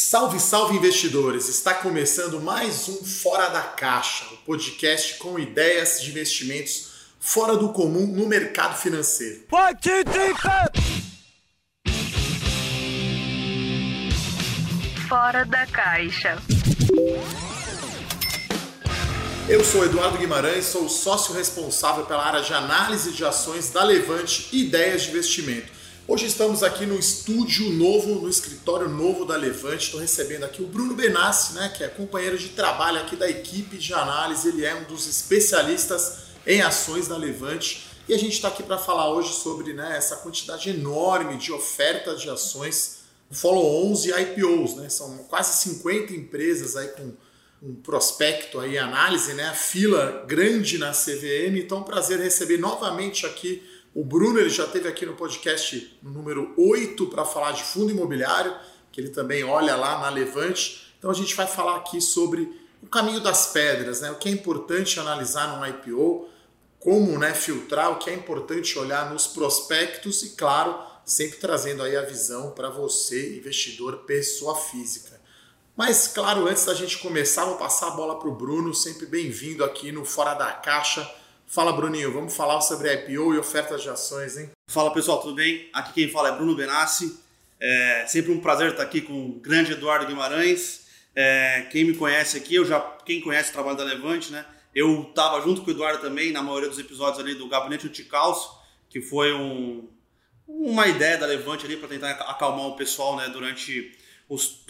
Salve, salve investidores! Está começando mais um Fora da Caixa, o um podcast com ideias de investimentos fora do comum no mercado financeiro. Fora da Caixa. Eu sou Eduardo Guimarães, sou o sócio responsável pela área de análise de ações da Levante Ideias de Investimento. Hoje estamos aqui no estúdio novo, no escritório novo da Levante. Estou recebendo aqui o Bruno Benassi, né, que é companheiro de trabalho aqui da equipe de análise. Ele é um dos especialistas em ações da Levante. E a gente está aqui para falar hoje sobre né, essa quantidade enorme de ofertas de ações, follow-ons e IPOs. Né? São quase 50 empresas aí com um prospecto aí, análise, né? A fila grande na CVM. Então, prazer receber novamente aqui o Bruno ele já teve aqui no podcast número 8 para falar de fundo imobiliário, que ele também olha lá na Levante. Então a gente vai falar aqui sobre o caminho das pedras, né? o que é importante analisar num IPO, como né, filtrar, o que é importante olhar nos prospectos e, claro, sempre trazendo aí a visão para você, investidor, pessoa física. Mas, claro, antes da gente começar, vou passar a bola para o Bruno, sempre bem-vindo aqui no Fora da Caixa Fala, Bruninho, vamos falar sobre IPO e ofertas de ações, hein? Fala, pessoal, tudo bem? Aqui quem fala é Bruno Benassi. É sempre um prazer estar aqui com o grande Eduardo Guimarães. É, quem me conhece aqui, eu já, quem conhece o trabalho da Levante, né? Eu estava junto com o Eduardo também na maioria dos episódios ali do Gabinete Anticalço, que foi um, uma ideia da Levante ali para tentar acalmar o pessoal, né? Durante os,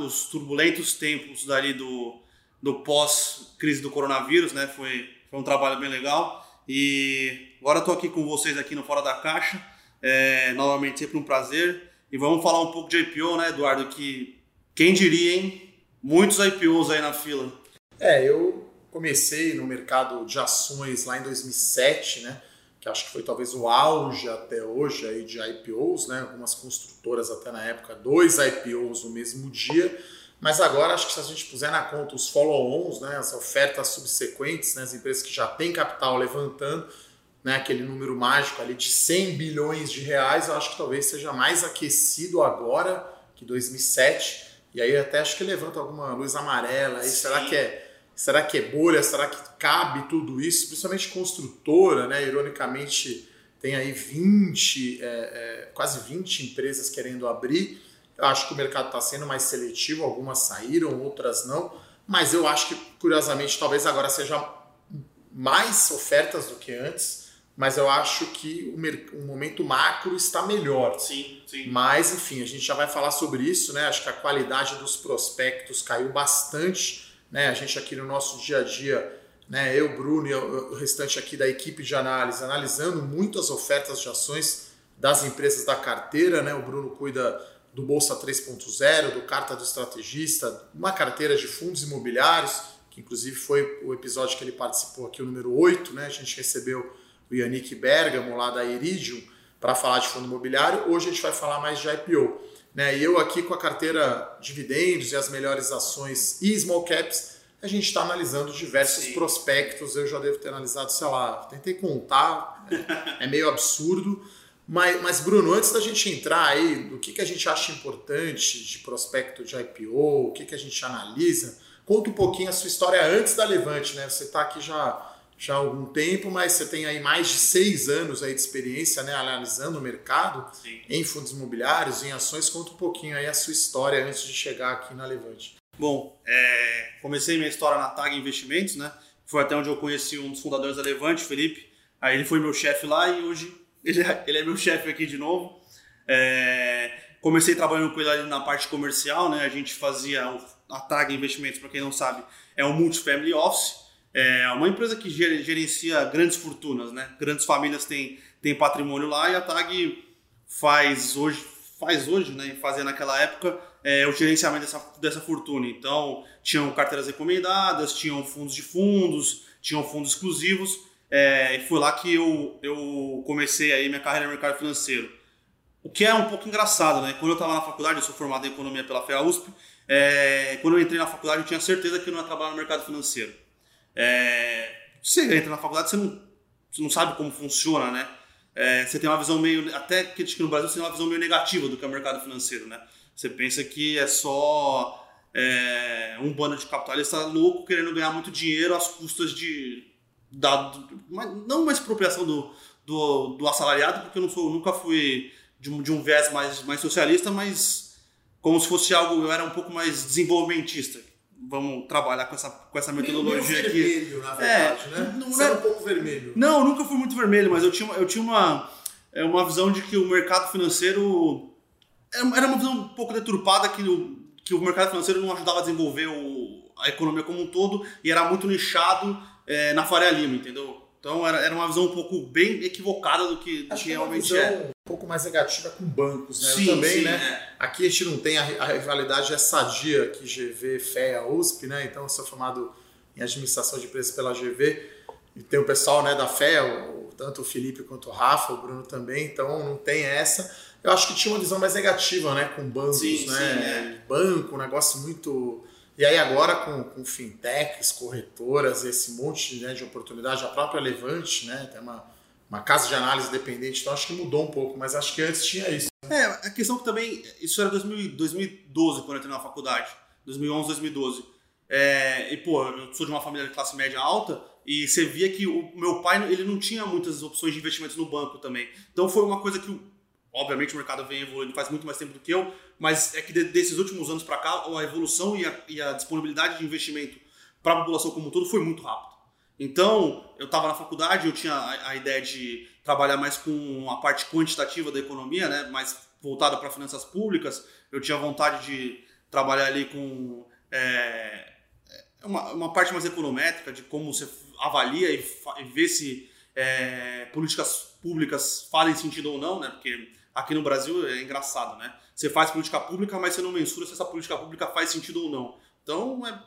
os turbulentos tempos dali do, do pós-crise do coronavírus, né? Foi foi um trabalho bem legal. E agora estou aqui com vocês aqui no Fora da Caixa. É, novamente, sempre um prazer. E vamos falar um pouco de IPO, né, Eduardo? Que quem diria, hein? Muitos IPOs aí na fila. É, eu comecei no mercado de ações lá em 2007, né? Que acho que foi talvez o auge até hoje aí de IPOs, né? Algumas construtoras até na época, dois IPOs no mesmo dia. Mas agora acho que se a gente puser na conta os follow-ons, né, as ofertas subsequentes, né, as empresas que já têm capital levantando, né, aquele número mágico ali de 100 bilhões de reais, eu acho que talvez seja mais aquecido agora que 2007. E aí até acho que levanta alguma luz amarela. Aí será que é será que é bolha? Será que cabe tudo isso? Principalmente construtora, né? Ironicamente tem aí 20, é, é, quase 20 empresas querendo abrir. Eu acho que o mercado está sendo mais seletivo, algumas saíram, outras não, mas eu acho que, curiosamente, talvez agora seja mais ofertas do que antes, mas eu acho que o, o momento macro está melhor. Sim, sim. Mas, enfim, a gente já vai falar sobre isso, né? Acho que a qualidade dos prospectos caiu bastante, né? A gente aqui no nosso dia a dia, né? Eu, Bruno e o restante aqui da equipe de análise, analisando muitas ofertas de ações das empresas da carteira, né? O Bruno cuida do Bolsa 3.0, do Carta do Estrategista, uma carteira de fundos imobiliários, que inclusive foi o episódio que ele participou aqui, o número 8, né? A gente recebeu o Yannick Bergamo lá da Iridium para falar de fundo imobiliário. Hoje a gente vai falar mais de IPO. Né? E eu aqui com a carteira dividendos e as melhores ações e small caps, a gente está analisando diversos Sim. prospectos. Eu já devo ter analisado, sei lá, tentei contar, é meio absurdo. Mas, mas, Bruno, antes da gente entrar aí do que, que a gente acha importante de prospecto de IPO, o que, que a gente analisa, conta um pouquinho a sua história antes da Levante, né? Você está aqui já, já há algum tempo, mas você tem aí mais de seis anos aí de experiência né, analisando o mercado Sim. em fundos imobiliários, em ações. Conta um pouquinho aí a sua história antes de chegar aqui na Levante. Bom, é, comecei minha história na TAG Investimentos, né? Foi até onde eu conheci um dos fundadores da Levante, Felipe. Aí ele foi meu chefe lá e hoje ele é, ele é meu chefe aqui de novo. É, comecei trabalhando com ele ali na parte comercial, né? A gente fazia a TAG Investimentos, para quem não sabe, é um multifamily office. É uma empresa que gerencia grandes fortunas, né? Grandes famílias têm, têm patrimônio lá e a TAG faz hoje, faz hoje, né? Fazia naquela época é, o gerenciamento dessa, dessa fortuna. Então, tinham carteiras recomendadas, tinham fundos de fundos, tinham fundos exclusivos é, e foi lá que eu, eu comecei aí minha carreira no mercado financeiro. O que é um pouco engraçado, né? Quando eu estava na faculdade, eu sou formado em economia pela FEA USP, é, quando eu entrei na faculdade eu tinha certeza que eu não ia trabalhar no mercado financeiro. É, você entra na faculdade, você não, você não sabe como funciona, né? É, você tem uma visão meio, até que no Brasil você tem uma visão meio negativa do que é o mercado financeiro, né? Você pensa que é só é, um bando de capitalistas louco querendo ganhar muito dinheiro às custas de. Da, não uma expropriação do, do, do assalariado, porque eu não sou, nunca fui de um, de um viés mais, mais socialista, mas como se fosse algo, eu era um pouco mais desenvolvimentista. Vamos trabalhar com essa, com essa metodologia meio aqui. vermelho, na verdade, É, né? não Você é- era um pouco vermelho. Não, nunca fui muito vermelho, mas eu tinha, uma- eu tinha uma, é, uma visão de que o mercado financeiro. Era uma visão um pouco deturpada que o, que o mercado financeiro não ajudava a desenvolver o, a economia como um todo e era muito nichado é, na Faria Lima, entendeu? Então era, era uma visão um pouco bem equivocada do que, do que é realmente visão é. um pouco mais negativa com bancos, né? Sim, também, sim, né? Aqui a gente não tem a, a rivalidade é sadia que GV, FEA, USP, né? Então eu sou formado em administração de empresas pela GV e tem o pessoal né, da FEA, tanto o Felipe quanto o Rafa, o Bruno também, então não tem essa. Eu acho que tinha uma visão mais negativa, né? Com bancos, Sim, né? Banco, um negócio muito. E aí agora com, com fintechs, corretoras, esse monte né, de oportunidade, a própria Levante, né? Tem uma, uma casa de análise dependente, então acho que mudou um pouco, mas acho que antes tinha isso. É, a questão que também. Isso era 2000 2012, quando eu entrei na faculdade. 2011, 2012. É, e, pô, eu sou de uma família de classe média alta e você via que o meu pai ele não tinha muitas opções de investimentos no banco também. Então foi uma coisa que, obviamente, o mercado vem evoluindo faz muito mais tempo do que eu, mas é que de- desses últimos anos para cá, a evolução e a, e a disponibilidade de investimento para a população como um todo foi muito rápido. Então, eu estava na faculdade, eu tinha a, a ideia de trabalhar mais com a parte quantitativa da economia, né, mais voltada para finanças públicas. Eu tinha vontade de trabalhar ali com é, uma, uma parte mais econométrica, de como você avalia e, e vê se é, políticas públicas fazem sentido ou não, né? Porque aqui no Brasil é engraçado, né? Você faz política pública, mas você não mensura se essa política pública faz sentido ou não. Então, é,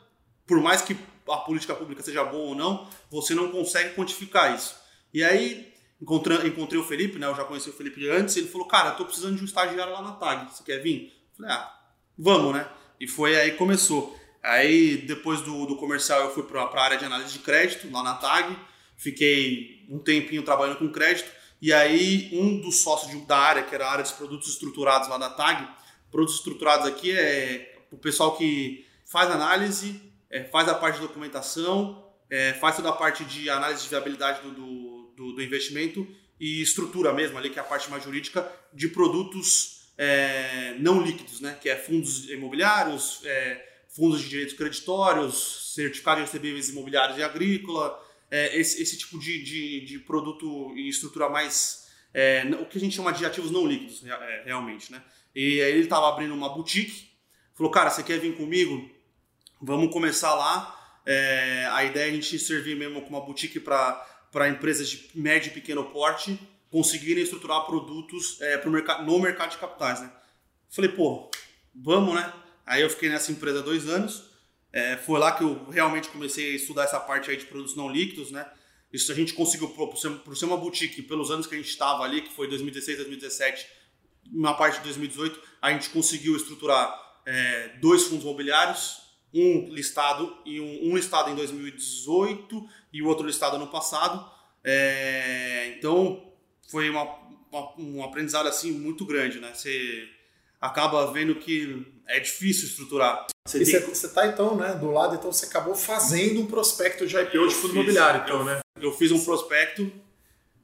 por mais que a política pública seja boa ou não, você não consegue quantificar isso. E aí, encontrei, encontrei o Felipe, né? Eu já conheci o Felipe antes, ele falou, cara, eu tô precisando de um estagiário lá na TAG, você quer vir? Eu falei, ah, vamos, né? E foi aí que começou. Aí, depois do, do comercial, eu fui para a área de análise de crédito, lá na TAG. Fiquei um tempinho trabalhando com crédito. E aí, um dos sócios da área, que era a área de produtos estruturados lá da TAG, produtos estruturados aqui é o pessoal que faz análise, é, faz a parte de documentação, é, faz toda a parte de análise de viabilidade do, do, do- do investimento e estrutura mesmo ali, que é a parte mais jurídica, de produtos é, não líquidos, né? Que é fundos imobiliários, é, fundos de direitos creditórios, certificados de recebíveis imobiliários e agrícola, é, esse, esse tipo de, de, de produto e estrutura mais. é, o que a gente chama de ativos não líquidos, é, realmente, né? E aí ele estava abrindo uma boutique, falou, cara, você quer vir comigo? Vamos começar lá. É, a ideia é a gente servir mesmo como uma boutique para empresas de médio e pequeno porte conseguirem estruturar produtos é, pro mercado, no mercado de capitais, né? Falei, pô, vamos, né? Aí eu fiquei nessa empresa dois anos. É, foi lá que eu realmente comecei a estudar essa parte aí de produtos não líquidos, né? Isso a gente conseguiu, por ser, por ser uma boutique, pelos anos que a gente estava ali, que foi 2016, 2017, uma parte de 2018, a gente conseguiu estruturar é, dois fundos imobiliários, um listado e um, um listado em 2018 e o outro listado ano passado. É, então foi uma, uma- um aprendizado assim muito grande, né? Você acaba vendo que é difícil estruturar. Você E tem- está então, né, do lado, então você acabou fazendo um prospecto de IPO Eu de fundo fiz, imobiliário, eu- então, né? eu fiz um prospecto,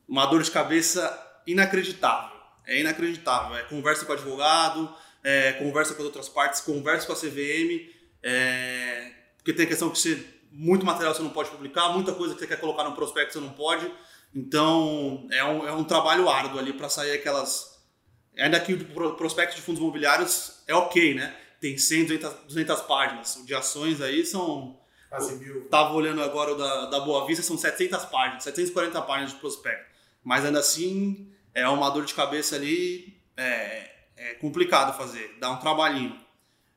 uma dor de cabeça inacreditável. É inacreditável. É conversa com o advogado, é, conversa com as outras partes, conversa com a CVM, é, porque tem a questão que você, muito material você não pode publicar, muita coisa que você quer colocar no prospecto você não pode. Então é um, é um trabalho árduo ali para sair aquelas. Ainda que o pro- prospecto de fundos imobiliários é ok, né? Tem 100, 200, 200 páginas. O de ações aí são Quase mil. Tava olhando agora o da, da Boa Vista, são 700 páginas, 740 páginas de prospecto. Mas ainda assim, é uma dor de cabeça ali, é, é complicado fazer, dá um trabalhinho.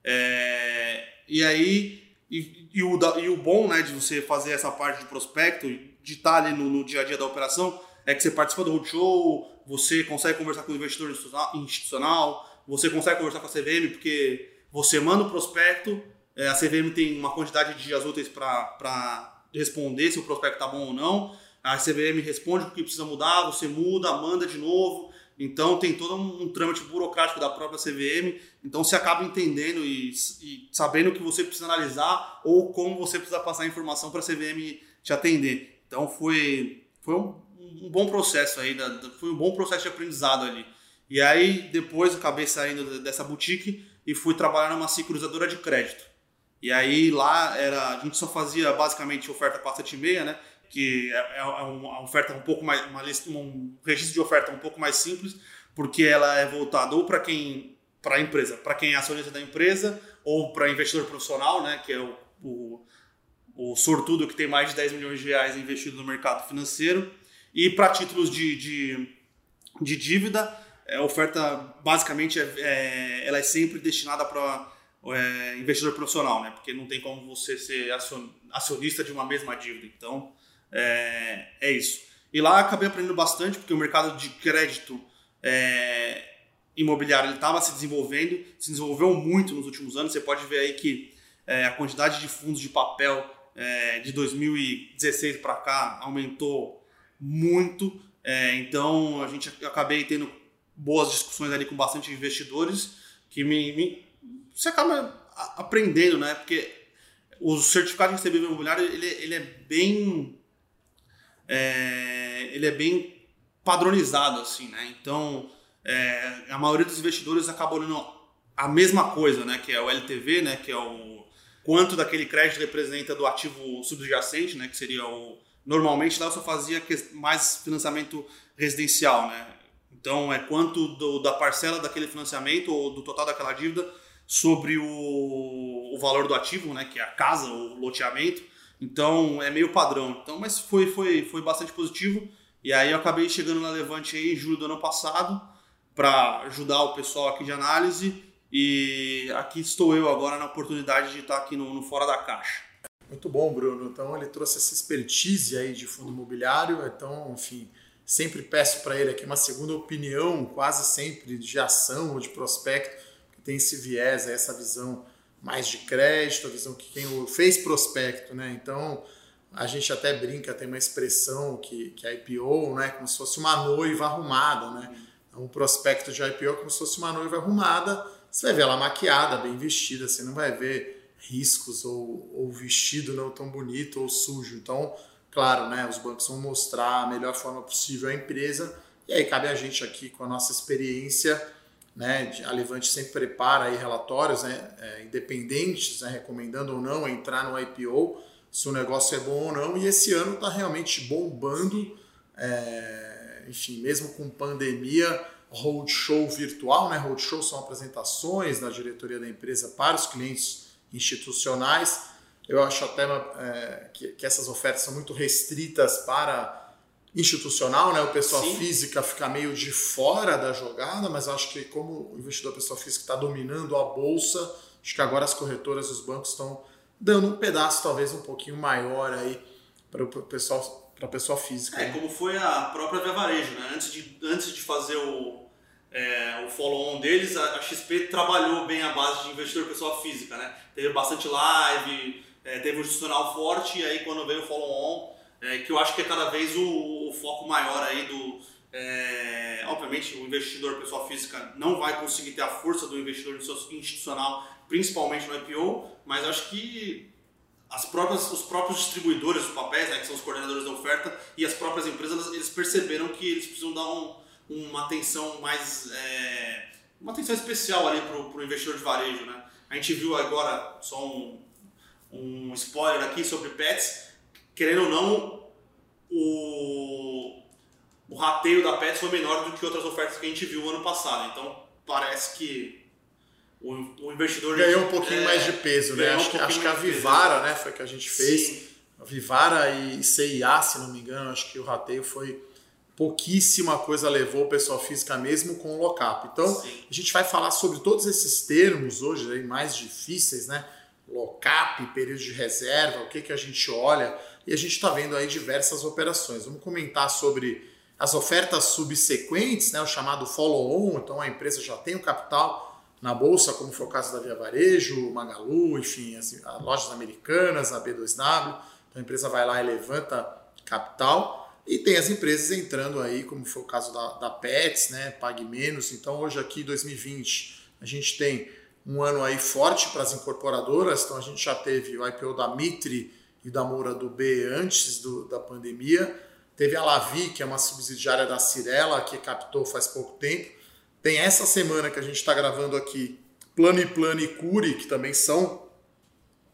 É, e aí, e, e o, e o bom né, de você fazer essa parte de prospecto, de estar ali no, no dia a dia da operação, é que você participa do roadshow, você consegue conversar com o investidor institucional- você consegue conversar com a CVM, porque você manda o prospecto, é, a CVM tem uma quantidade de dias úteis para responder se o prospecto está bom ou não. A CVM responde o que precisa mudar, você muda, manda de novo. Então tem todo um, um trâmite burocrático da própria CVM, então você acaba entendendo e, e sabendo o que você precisa analisar ou como você precisa passar a informação para a CVM te atender. Então foi, foi um, um bom processo aí, foi um bom processo de aprendizado ali. E aí depois eu acabei saindo dessa boutique e fui trabalhar numa sincronizadora de crédito. E aí lá era, a gente só fazia basicamente oferta 476, né? Que é, é uma oferta um pouco mais, uma lista, um registro de oferta um pouco mais simples, porque ela é voltada ou para quem, para a empresa, para quem é acionista da empresa, ou para investidor profissional, né? Que é o, o, o sortudo que tem mais de 10 milhões de reais investido no mercado financeiro. E para títulos de, de, de dívida, a oferta basicamente é, é, ela é sempre destinada para é, investidor profissional, né? Porque não tem como você ser acionista de uma mesma dívida. Então, é, é isso. E lá acabei aprendendo bastante, porque o mercado de crédito é, imobiliário estava se desenvolvendo, se desenvolveu muito nos últimos anos. Você pode ver aí que é, a quantidade de fundos de papel é, de 2016 para cá aumentou muito. É, então, a gente acabei tendo boas discussões ali com bastante investidores que me, me você acaba aprendendo, né? Porque o certificado de recebível imobiliário ele, ele é bem é, ele é bem padronizado assim, né? Então é, a maioria dos investidores acaba olhando a mesma coisa, né? Que é o LTV, né? Que é o quanto daquele crédito representa do ativo subjacente, né? Que seria o normalmente lá eu só fazia mais financiamento residencial, né? Então é quanto do, da parcela daquele financiamento ou do total daquela dívida sobre o, o valor do ativo, né, que é a casa, o loteamento. Então é meio padrão. Então, mas foi, foi, foi bastante positivo. E aí eu acabei chegando na Levante aí em julho do ano passado para ajudar o pessoal aqui de análise. E aqui estou eu agora na oportunidade de estar aqui no, no Fora da Caixa. Muito bom, Bruno. Então ele trouxe essa expertise aí de fundo imobiliário. Então, enfim, sempre peço para ele aqui uma segunda opinião, quase sempre de ação ou de prospecto tem esse viés, essa visão mais de crédito, a visão que quem fez prospecto, né? Então a gente até brinca, tem uma expressão que, que a IPO, né, como se fosse uma noiva arrumada, né? Então, um prospecto de IPO é como se fosse uma noiva arrumada, você vai ver ela maquiada, bem vestida, você não vai ver riscos ou, ou vestido não tão bonito ou sujo. Então, claro, né, os bancos vão mostrar a melhor forma possível à empresa e aí cabe a gente aqui com a nossa experiência né, a Levante sempre prepara aí relatórios né, é, independentes, né, recomendando ou não entrar no IPO, se o negócio é bom ou não, e esse ano está realmente bombando, é, enfim, mesmo com pandemia, roadshow virtual, né, roadshow são apresentações da diretoria da empresa para os clientes institucionais, eu acho até é, que, que essas ofertas são muito restritas para institucional, né? O pessoa Sim. física fica meio de fora da jogada, mas acho que como o investidor pessoa física está dominando a bolsa, acho que agora as corretoras e os bancos estão dando um pedaço talvez um pouquinho maior aí para o pessoal para a pessoa física. É, né? como foi a própria Via Varejo, né? Antes de, antes de fazer o, é, o follow-on deles, a, XP trabalhou bem a base de investidor pessoa física, né? Teve bastante live, é, teve um institucional forte, e aí quando veio o follow-on, é, que eu acho que é cada vez o, o foco maior aí do. É, obviamente, o investidor pessoa física não vai conseguir ter a força do investidor institucional, principalmente no IPO, mas acho que as próprias, os próprios distribuidores dos papéis, né, que são os coordenadores da oferta, e as próprias empresas, eles perceberam que eles precisam dar um, uma atenção mais. É, uma atenção especial ali para o investidor de varejo. Né? A gente viu agora, só um, um spoiler aqui sobre pets, querendo ou não, o, o rateio da Pets foi menor do que outras ofertas que a gente viu ano passado. Então parece que o, o investidor ganhou um pouquinho é, mais de peso, né? Acho, um que, acho que a Vivara, né, foi que a gente fez. Sim. A Vivara e CIA, se não me engano, acho que o rateio foi pouquíssima coisa levou o pessoal física mesmo com o lockup. Então, Sim. a gente vai falar sobre todos esses termos hoje aí mais difíceis, né? Lockup, período de reserva, o que que a gente olha, e a gente está vendo aí diversas operações. Vamos comentar sobre as ofertas subsequentes, né, o chamado follow-on, então a empresa já tem o capital na bolsa, como foi o caso da Via Varejo, Magalu, enfim, as, as lojas americanas, a B2W, então a empresa vai lá e levanta capital. E tem as empresas entrando aí, como foi o caso da, da Pets, né? Pague Menos. Então hoje aqui 2020 a gente tem um ano aí forte para as incorporadoras. Então a gente já teve o IPO da Mitre e da Moura do B antes do, da pandemia. Teve a Lavi, que é uma subsidiária da Cirela, que captou faz pouco tempo. Tem essa semana que a gente está gravando aqui Plano e Plano e Curi, que também são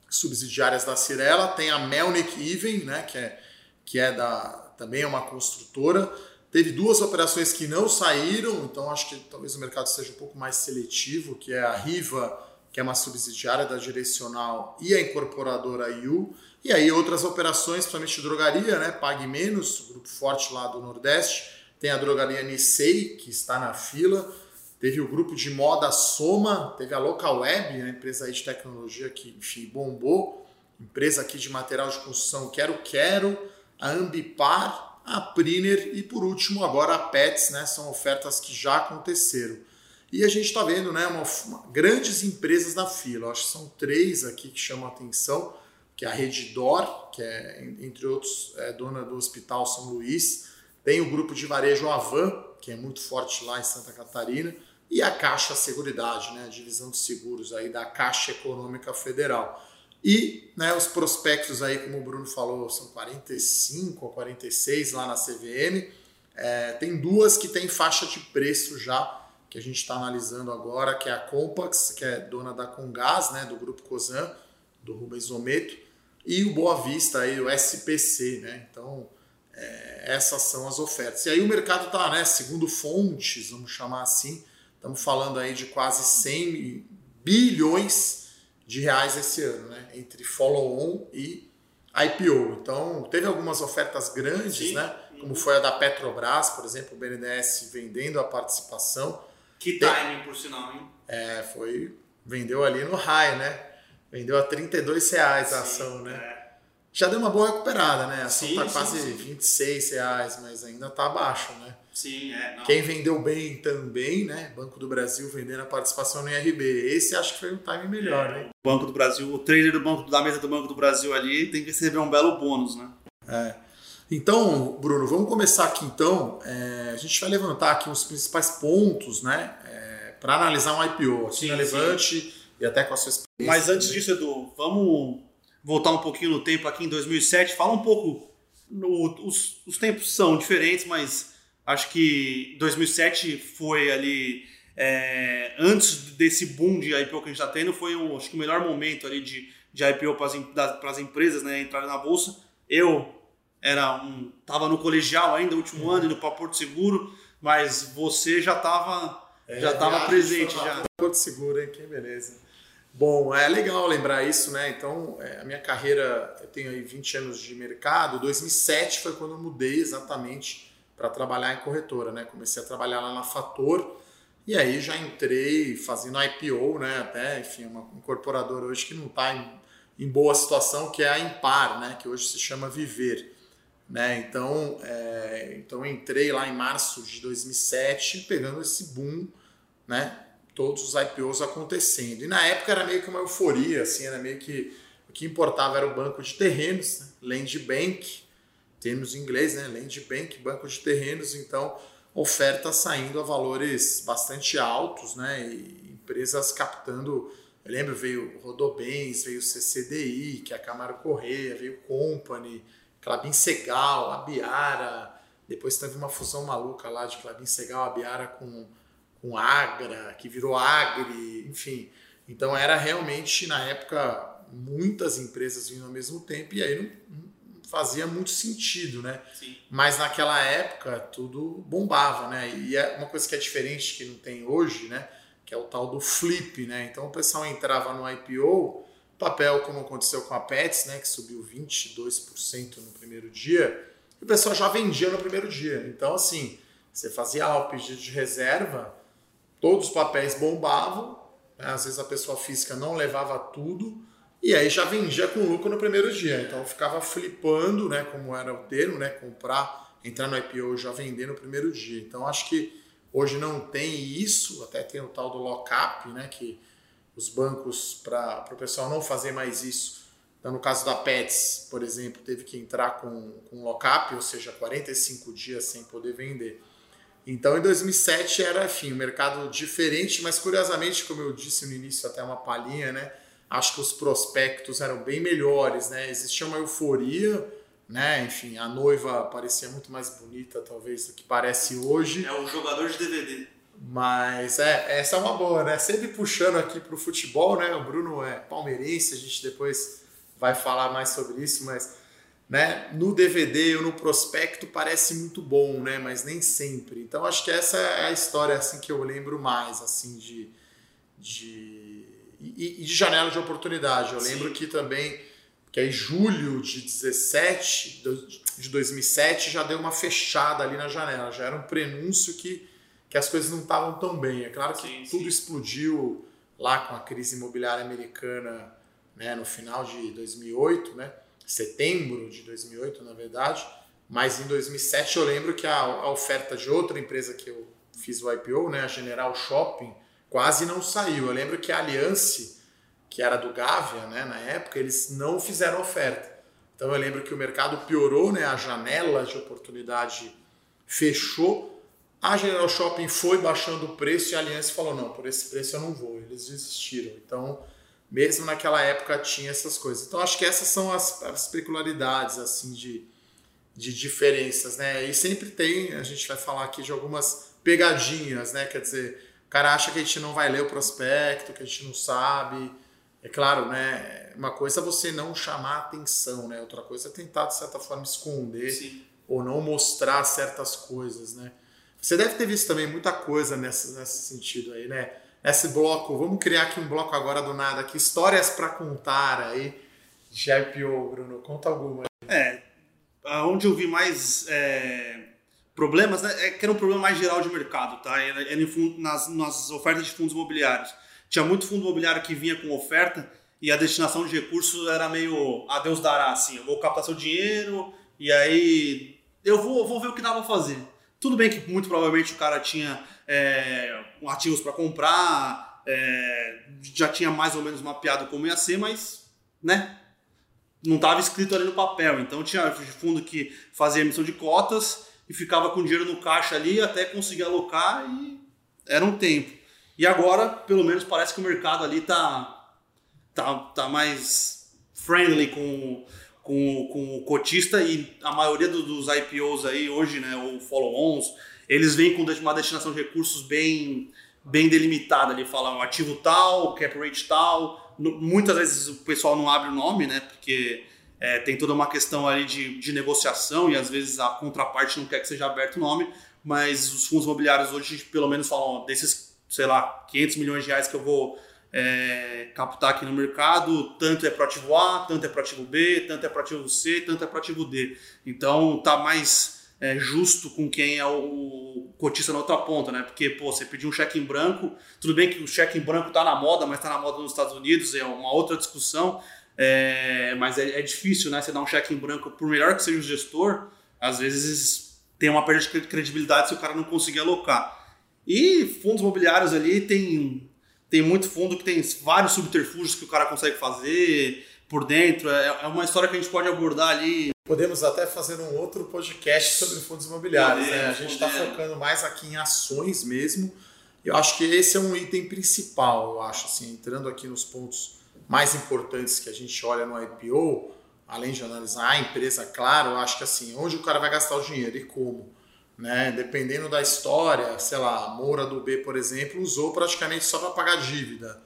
subsidiárias da Cirela. Tem a Melnick Even, né, que é, que é da, também é uma construtora. Teve duas operações que não saíram, então acho que talvez o mercado seja um pouco mais seletivo, que é a Riva, que é uma subsidiária da Direcional, e a incorporadora IU. E aí outras operações, principalmente drogaria, né? Pague Menos, grupo forte lá do Nordeste. Tem a drogaria Nissei, que está na fila. Teve o grupo de moda Soma, teve a Local Web, a empresa aí de tecnologia que, enfim, bombou. Empresa aqui de material de construção Quero Quero, a Ambipar, a Priner e por último agora a Pets, né? São ofertas que já aconteceram. E a gente está vendo né, uma, uma, grandes empresas na fila. acho que são três aqui que chamam a atenção, que é a Redidor, que é, entre outros, é dona do Hospital São Luís. Tem o grupo de varejo Avan, que é muito forte lá em Santa Catarina. E a Caixa Seguridade, né, a divisão de seguros aí da Caixa Econômica Federal. E né, os prospectos aí, como o Bruno falou, são 45 ou 46 lá na CVM. É, tem duas que tem faixa de preço já, que a gente está analisando agora, que é a Compax, que é dona da Congás, né, do grupo Cosan, do Rubens Ometo, e o Boa Vista, aí, o SPC. Né? Então, é, essas são as ofertas. E aí o mercado está, né, segundo fontes, vamos chamar assim, estamos falando aí de quase 100 bilhões de reais esse ano, né? Entre follow-on e IPO. Então, teve algumas ofertas grandes, Sim. né? Como foi a da Petrobras, por exemplo, o BNDES vendendo a participação. Que timing, por sinal, hein? É, foi. Vendeu ali no high, né? Vendeu a 32 reais a ação, né? É. Já deu uma boa recuperada, né? A ação sim, tá sim, quase sim. 26 reais, mas ainda tá abaixo, né? Sim, é. Não. Quem vendeu bem também, né? Banco do Brasil vendendo a participação no IRB. Esse acho que foi um time melhor, né? O Banco do Brasil, o trader do banco, da mesa do Banco do Brasil ali tem que receber um belo bônus, né? É. Então, Bruno, vamos começar aqui então. É, a gente vai levantar aqui os principais pontos, né? É, para analisar um IPO aqui sim, na Levante sim. e até com a sua experiência. Mas antes disso, Edu, vamos voltar um pouquinho no tempo aqui em 2007. Fala um pouco. No, os, os tempos são diferentes, mas Acho que 2007 foi ali é, antes desse boom de IPO que a gente está tendo, foi o, acho que o melhor momento ali de, de IPO para as empresas né, entrarem na bolsa. Eu era um, tava no colegial ainda, último ano, indo para Porto Seguro, mas você já estava é, já tava presente já. Porto Seguro, hein? Que beleza. Bom, é legal lembrar isso, né? Então, é, a minha carreira, eu tenho aí 20 anos de mercado. 2007 foi quando eu mudei exatamente para trabalhar em corretora, né? Comecei a trabalhar lá na Fator e aí já entrei fazendo IPO, né? Até, enfim, uma incorporadora hoje que não está em, em, boa situação, que é a Impar, né? Que hoje se chama Viver, né? Então, é, então entrei lá em março de 2007 pegando esse boom, né? Todos os IPOs acontecendo. E na época era meio que uma euforia, assim, era meio que o que importava era o banco de terrenos, né? Land Bank, termos em inglês, né? Land Bank, banco de terrenos, então oferta saindo a valores bastante altos, né? E empresas captando. Eu lembro, veio Rodobens, veio CCDI, que é a Camaro Correia, veio Company, Clabin Segal, Abiara. Depois teve uma fusão maluca lá de Clabin Segal, Abiara com, com Agra, que virou Agri, enfim. Então era realmente, na época, muitas empresas vindo ao mesmo tempo, e aí não, fazia muito sentido, né? Sim. Mas naquela época tudo bombava, né? E é uma coisa que é diferente que não tem hoje, né? Que é o tal do flip, né? Então o pessoal entrava no IPO, papel como aconteceu com a Pets, né? Que subiu 22% no primeiro dia, e o pessoal já vendia no primeiro dia. Então assim, você fazia lá o pedido de reserva, todos os papéis bombavam, né? às vezes a pessoa física não levava tudo e aí já vendia com lucro no primeiro dia. Então ficava flipando, né, como era o termo, né, comprar, entrar no IPO já vender no primeiro dia. Então acho que hoje não tem isso, até tem o tal do lockup, né, que os bancos para o pessoal não fazer mais isso Então, no caso da Pets, por exemplo, teve que entrar com, com lock-up, ou seja, 45 dias sem poder vender. Então, em 2007 era, enfim, um mercado diferente, mas curiosamente, como eu disse no início, até uma palhinha, né? Acho que os prospectos eram bem melhores, né? Existia uma euforia, né? Enfim, a noiva parecia muito mais bonita, talvez, do que parece hoje. É um jogador de DVD. Mas é, essa é uma boa, né? Sempre puxando aqui para o futebol, né? O Bruno é palmeirense, a gente depois vai falar mais sobre isso, mas né, no DVD ou no prospecto parece muito bom, né? Mas nem sempre. Então acho que essa é a história assim que eu lembro mais, assim, de, de e, e de janela de oportunidade. Eu Sim. lembro que também que aí julho de 17 de 2007 já deu uma fechada ali na janela, já era um prenúncio que que as coisas não estavam tão bem. É claro que sim, tudo sim. explodiu lá com a crise imobiliária americana né, no final de 2008, né, setembro de 2008, na verdade. Mas em 2007 eu lembro que a, a oferta de outra empresa que eu fiz o IPO, né, a General Shopping, quase não saiu. Eu lembro que a Alliance, que era do Gávea, né, na época, eles não fizeram oferta. Então eu lembro que o mercado piorou, né, a janela de oportunidade fechou a General Shopping foi baixando o preço e a Aliança falou: não, por esse preço eu não vou. Eles desistiram. Então, mesmo naquela época tinha essas coisas. Então, acho que essas são as, as peculiaridades assim de, de diferenças, né? E sempre tem, a gente vai falar aqui de algumas pegadinhas, né? Quer dizer, cara acha que a gente não vai ler o prospecto, que a gente não sabe. É claro, né? Uma coisa é você não chamar atenção, né? Outra coisa é tentar, de certa forma, esconder Sim. ou não mostrar certas coisas, né? Você deve ter visto também muita coisa nesse, nesse sentido aí, né? Esse bloco, vamos criar aqui um bloco agora do nada, aqui, histórias para contar aí de IPO, Bruno. Conta alguma. É, onde eu vi mais é, problemas, né, é que era um problema mais geral de mercado, tá? Era, era nas, nas ofertas de fundos imobiliários. Tinha muito fundo imobiliário que vinha com oferta e a destinação de recursos era meio a Deus dará, assim, eu vou captar seu dinheiro e aí eu vou, vou ver o que dá pra fazer. Tudo bem que muito provavelmente o cara tinha é, ativos para comprar, é, já tinha mais ou menos mapeado como ia ser, mas né, não estava escrito ali no papel. Então tinha fundo que fazia emissão de cotas e ficava com dinheiro no caixa ali até conseguir alocar e era um tempo. E agora, pelo menos, parece que o mercado ali tá, tá, tá mais friendly com com, com o cotista e a maioria do, dos IPOs aí hoje, né, ou follow-ons, eles vêm com uma destinação de recursos bem, bem delimitada ali, falam ativo tal, cap rate tal. Muitas vezes o pessoal não abre o nome, né, porque é, tem toda uma questão ali de, de negociação e às vezes a contraparte não quer que seja aberto o nome, mas os fundos imobiliários hoje pelo menos falam, desses, sei lá, 500 milhões de reais que eu vou é, captar aqui no mercado, tanto é para ativo A, tanto é para ativo B, tanto é para ativo C, tanto é para ativo D. Então tá mais é, justo com quem é o cotista na outra ponta, né? Porque, pô, você pediu um cheque em branco, tudo bem que o cheque em branco tá na moda, mas tá na moda nos Estados Unidos, é uma outra discussão, é, mas é, é difícil, né? Você dar um cheque em branco, por melhor que seja o gestor, às vezes tem uma perda de credibilidade se o cara não conseguir alocar. E fundos imobiliários ali tem tem muito fundo que tem vários subterfúgios que o cara consegue fazer por dentro. É, é uma história que a gente pode abordar ali. Podemos até fazer um outro podcast sobre fundos imobiliários. Podemos, né? A gente está focando mais aqui em ações mesmo. Eu acho que esse é um item principal, eu acho, assim, entrando aqui nos pontos mais importantes que a gente olha no IPO, além de analisar a empresa, claro, eu acho que assim, onde o cara vai gastar o dinheiro e como né? Dependendo da história, sei lá, a Moura do B, por exemplo, usou praticamente só para pagar dívida.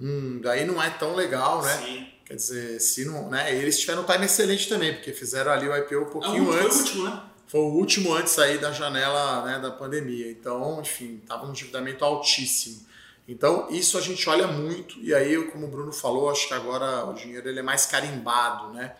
Hum, daí não é tão legal, né? Sim. Quer dizer, se não, né? Eles tiveram um time excelente também, porque fizeram ali o IPO um pouquinho é, antes. Foi o último, né? Foi o último antes aí da janela né, da pandemia. Então, enfim, estava um endividamento altíssimo. Então, isso a gente olha muito, e aí, como o Bruno falou, acho que agora o dinheiro ele é mais carimbado, né?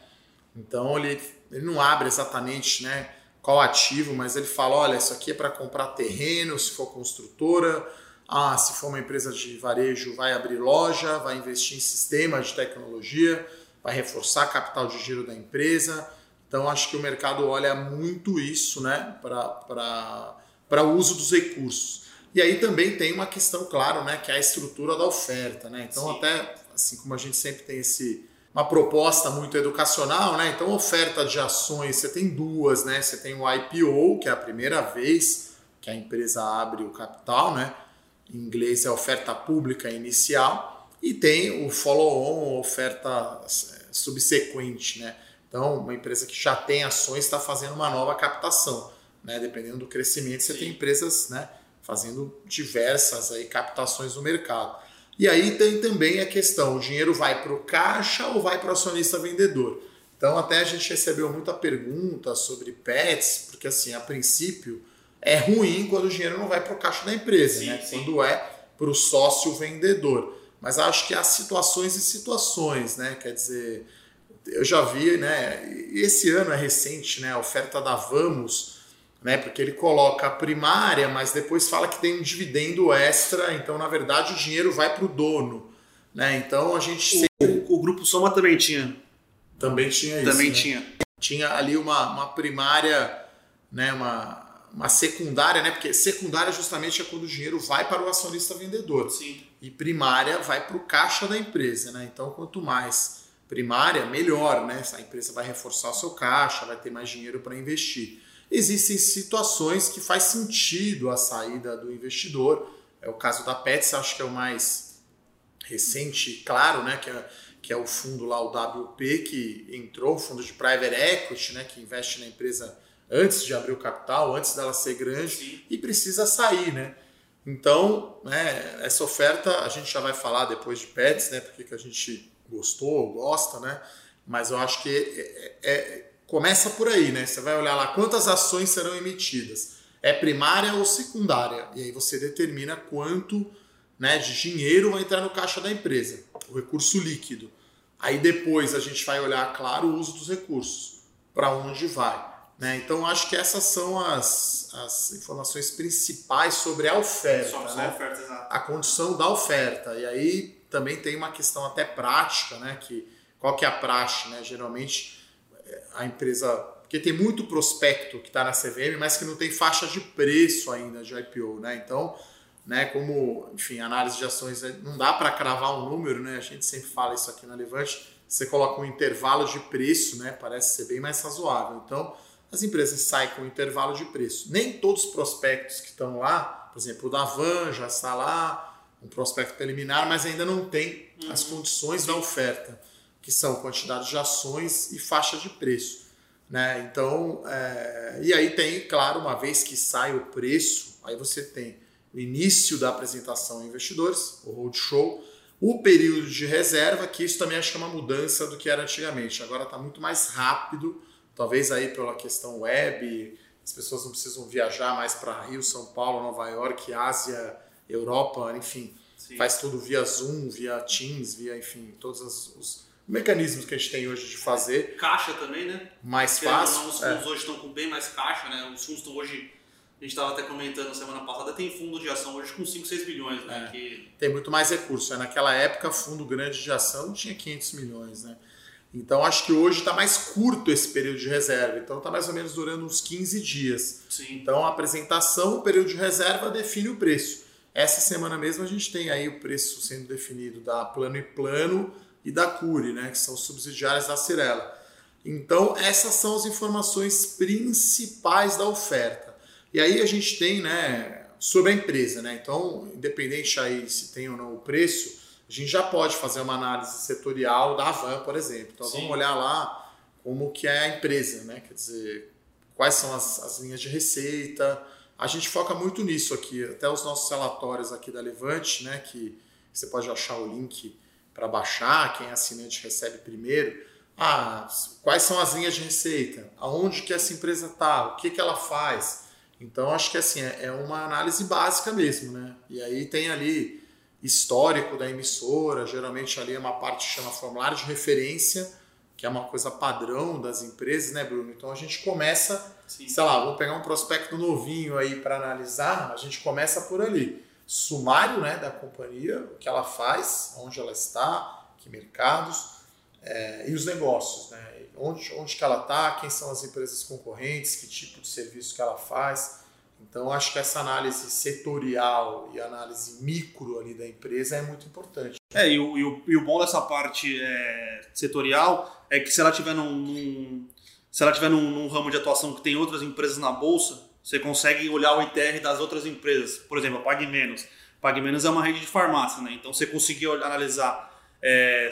Então, ele, ele não abre exatamente, né? qual ativo, mas ele fala: olha, isso aqui é para comprar terreno, se for construtora. Ah, se for uma empresa de varejo, vai abrir loja, vai investir em sistemas de tecnologia, vai reforçar capital de giro da empresa. Então, acho que o mercado olha muito isso né, para o uso dos recursos. E aí também tem uma questão, claro, né, que é a estrutura da oferta. Né? Então, Sim. até assim como a gente sempre tem esse, uma proposta muito educacional, né? Então, oferta de ações, você tem duas, né? Você tem o IPO, que é a primeira vez que a empresa abre o capital, né? Em inglês é oferta pública inicial, e tem o follow-on, oferta é, subsequente, né? Então, uma empresa que já tem ações está fazendo uma nova captação, né? Dependendo do crescimento, você Sim. tem empresas, né? Fazendo diversas aí captações no mercado. E aí tem também a questão: o dinheiro vai para o caixa ou vai para o acionista vendedor? Então, até a gente recebeu muita pergunta sobre PETs, porque assim, a princípio é ruim quando o dinheiro não vai para o caixa da empresa, sim, né? Sim. quando é para o sócio vendedor. Mas acho que há situações e situações, né? Quer dizer, eu já vi, né? Esse ano é recente, né? A oferta da Vamos, né? Porque ele coloca a primária, mas depois fala que tem um dividendo extra, então na verdade o dinheiro vai para o dono, né? Então a gente o, sempre... o, grupo Soma também tinha. Também tinha isso. Também né? tinha. Tinha ali uma, uma primária, né? Uma uma secundária, né? Porque secundária justamente é quando o dinheiro vai para o acionista vendedor. Sim. E primária vai para o caixa da empresa, né? Então, quanto mais primária, melhor, né? A empresa vai reforçar o seu caixa, vai ter mais dinheiro para investir. Existem situações que faz sentido a saída do investidor. É o caso da Pets, acho que é o mais recente, claro, né? Que é, que é o fundo lá, o WP, que entrou, o fundo de private equity, né? Que investe na empresa antes de abrir o capital, antes dela ser grande Sim. e precisa sair, né? Então, né, essa oferta a gente já vai falar depois de Pets, né? Porque que a gente gostou, gosta, né? Mas eu acho que é, é, é, começa por aí, né? Você vai olhar lá quantas ações serão emitidas. É primária ou secundária? E aí você determina quanto né, de dinheiro vai entrar no caixa da empresa, o recurso líquido. Aí depois a gente vai olhar, claro, o uso dos recursos, para onde vai. Né? Então, acho que essas são as, as informações principais sobre a oferta. Sobre né? a oferta. A condição da oferta. E aí também tem uma questão até prática, né? Que, qual que é a praxe? Né? Geralmente, a empresa... Porque tem muito prospecto que está na CVM, mas que não tem faixa de preço ainda de IPO. Né? Então, né, como, enfim, análise de ações, não dá para cravar um número, né? A gente sempre fala isso aqui na Levante. Você coloca um intervalo de preço, né? Parece ser bem mais razoável. Então, as empresas saem com intervalo de preço. Nem todos os prospectos que estão lá, por exemplo, o da Van já está lá, um prospecto preliminar, mas ainda não tem uhum. as condições da oferta, que são quantidade de ações e faixa de preço. Né? Então, é... e aí tem, claro, uma vez que sai o preço, aí você tem o início da apresentação a investidores, o roadshow, o período de reserva, que isso também acho que é uma mudança do que era antigamente. Agora está muito mais rápido Talvez aí pela questão web, as pessoas não precisam viajar mais para Rio, São Paulo, Nova York, Ásia, Europa, enfim. Sim. Faz tudo via Zoom, via Teams, via, enfim, todos os, os, mecanismos que a gente tem hoje de fazer. Caixa também, né? Mais fácil. Não, os fundos é. hoje estão com bem mais caixa, né? Os fundos estão hoje a gente estava até comentando semana passada, tem fundo de ação hoje com 5, 6 bilhões, né? É, que... Tem muito mais recurso. Né? Naquela época, fundo grande de ação tinha 500 milhões, né? Então acho que hoje está mais curto esse período de reserva. Então está mais ou menos durando uns 15 dias. Sim. Então a apresentação, o período de reserva define o preço. Essa semana mesmo a gente tem aí o preço sendo definido da Plano e Plano e da Cure, né, que são subsidiárias da Cirela. Então essas são as informações principais da oferta. E aí a gente tem, né, sobre a empresa, né? Então, independente aí se tem ou não o preço, a gente já pode fazer uma análise setorial da Avan, por exemplo. Então Sim. vamos olhar lá como que é a empresa, né? Quer dizer, quais são as, as linhas de receita. A gente foca muito nisso aqui, até os nossos relatórios aqui da Levante, né? Que você pode achar o link para baixar, quem é assinante recebe primeiro. Ah, quais são as linhas de receita? Aonde que essa empresa está? O que, que ela faz? Então, acho que assim, é, é uma análise básica mesmo, né? E aí tem ali histórico da emissora, geralmente ali é uma parte que chama formulário de referência, que é uma coisa padrão das empresas, né, Bruno? Então a gente começa, Sim. sei lá, vamos pegar um prospecto novinho aí para analisar, a gente começa por ali. Sumário né, da companhia, o que ela faz, onde ela está, que mercados, é, e os negócios, né? Onde, onde que ela está, quem são as empresas concorrentes, que tipo de serviço que ela faz. Então, acho que essa análise setorial e análise micro ali da empresa é muito importante. É, e o, e o, e o bom dessa parte é, setorial é que se ela tiver num, num se ela tiver num, num, ramo de atuação que tem outras empresas na bolsa, você consegue olhar o ITR das outras empresas. Por exemplo, a Pague Menos. Pague Menos é uma rede de farmácia, né? Então você conseguiu analisar é,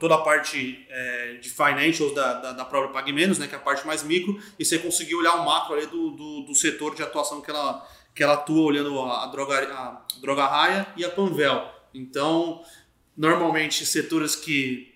toda a parte é, de financials da, da, da própria Pague Menos, né? Que é a parte mais micro, e você conseguiu olhar o macro ali do, do, do setor de atuação que ela, que ela atua, olhando a, a, droga, a Droga Raia e a Panvel. Então, normalmente, setores que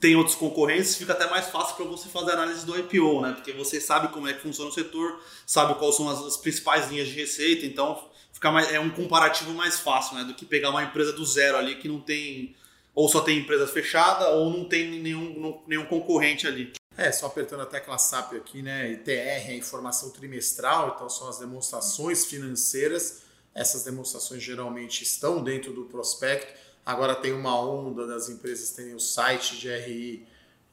tem outros concorrentes, fica até mais fácil para você fazer análise do IPO, né? Porque você sabe como é que funciona o setor, sabe quais são as, as principais linhas de receita, então fica mais, é um comparativo mais fácil, né? Do que pegar uma empresa do zero ali que não tem ou só tem empresa fechada ou não tem nenhum, nenhum concorrente ali. É, só apertando a tecla SAP aqui, né? ITR é informação trimestral, então são as demonstrações financeiras. Essas demonstrações geralmente estão dentro do prospecto Agora tem uma onda das empresas terem o site de RI,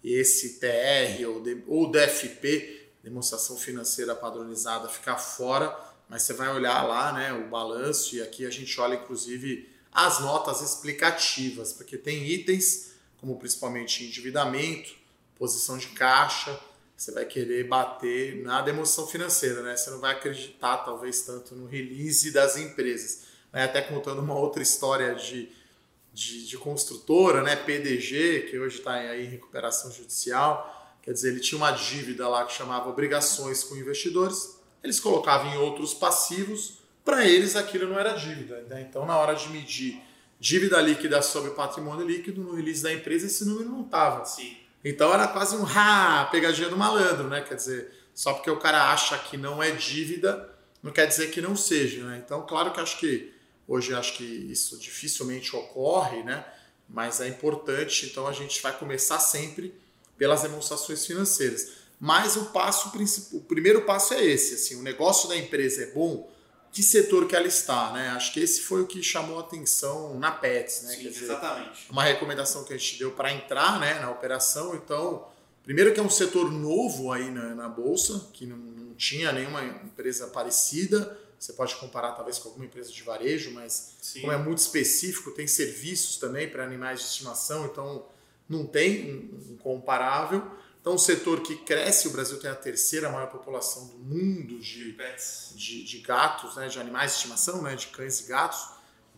esse TR ou, de, ou DFP, demonstração financeira padronizada, ficar fora, mas você vai olhar lá né, o balanço e aqui a gente olha inclusive as notas explicativas, porque tem itens como principalmente endividamento, posição de caixa, você vai querer bater na demonstração financeira, né? Você não vai acreditar talvez tanto no release das empresas. Até contando uma outra história de de, de construtora, né, PDG, que hoje está em recuperação judicial, quer dizer, ele tinha uma dívida lá que chamava obrigações com investidores, eles colocavam em outros passivos, para eles aquilo não era dívida. Né? Então, na hora de medir dívida líquida sobre patrimônio líquido, no release da empresa, esse número não estava. Então, era quase um ha, pegadinha do malandro, né? Quer dizer, só porque o cara acha que não é dívida, não quer dizer que não seja. Né? Então, claro que acho que Hoje acho que isso dificilmente ocorre, né? Mas é importante, então a gente vai começar sempre pelas demonstrações financeiras. Mas o passo o primeiro passo é esse, assim, o negócio da empresa é bom, que setor que ela está, né? Acho que esse foi o que chamou a atenção na Pets, né? Sim, dizer, exatamente. Uma recomendação que a gente deu para entrar, né, na operação. Então, primeiro que é um setor novo aí na, na bolsa, que não, não tinha nenhuma empresa parecida você pode comparar talvez com alguma empresa de varejo, mas Sim. como é muito específico, tem serviços também para animais de estimação, então não tem um, comparável. Então, um setor que cresce, o Brasil tem a terceira maior população do mundo de, de, de, gatos, né, de animais de estimação, né, de cães e gatos.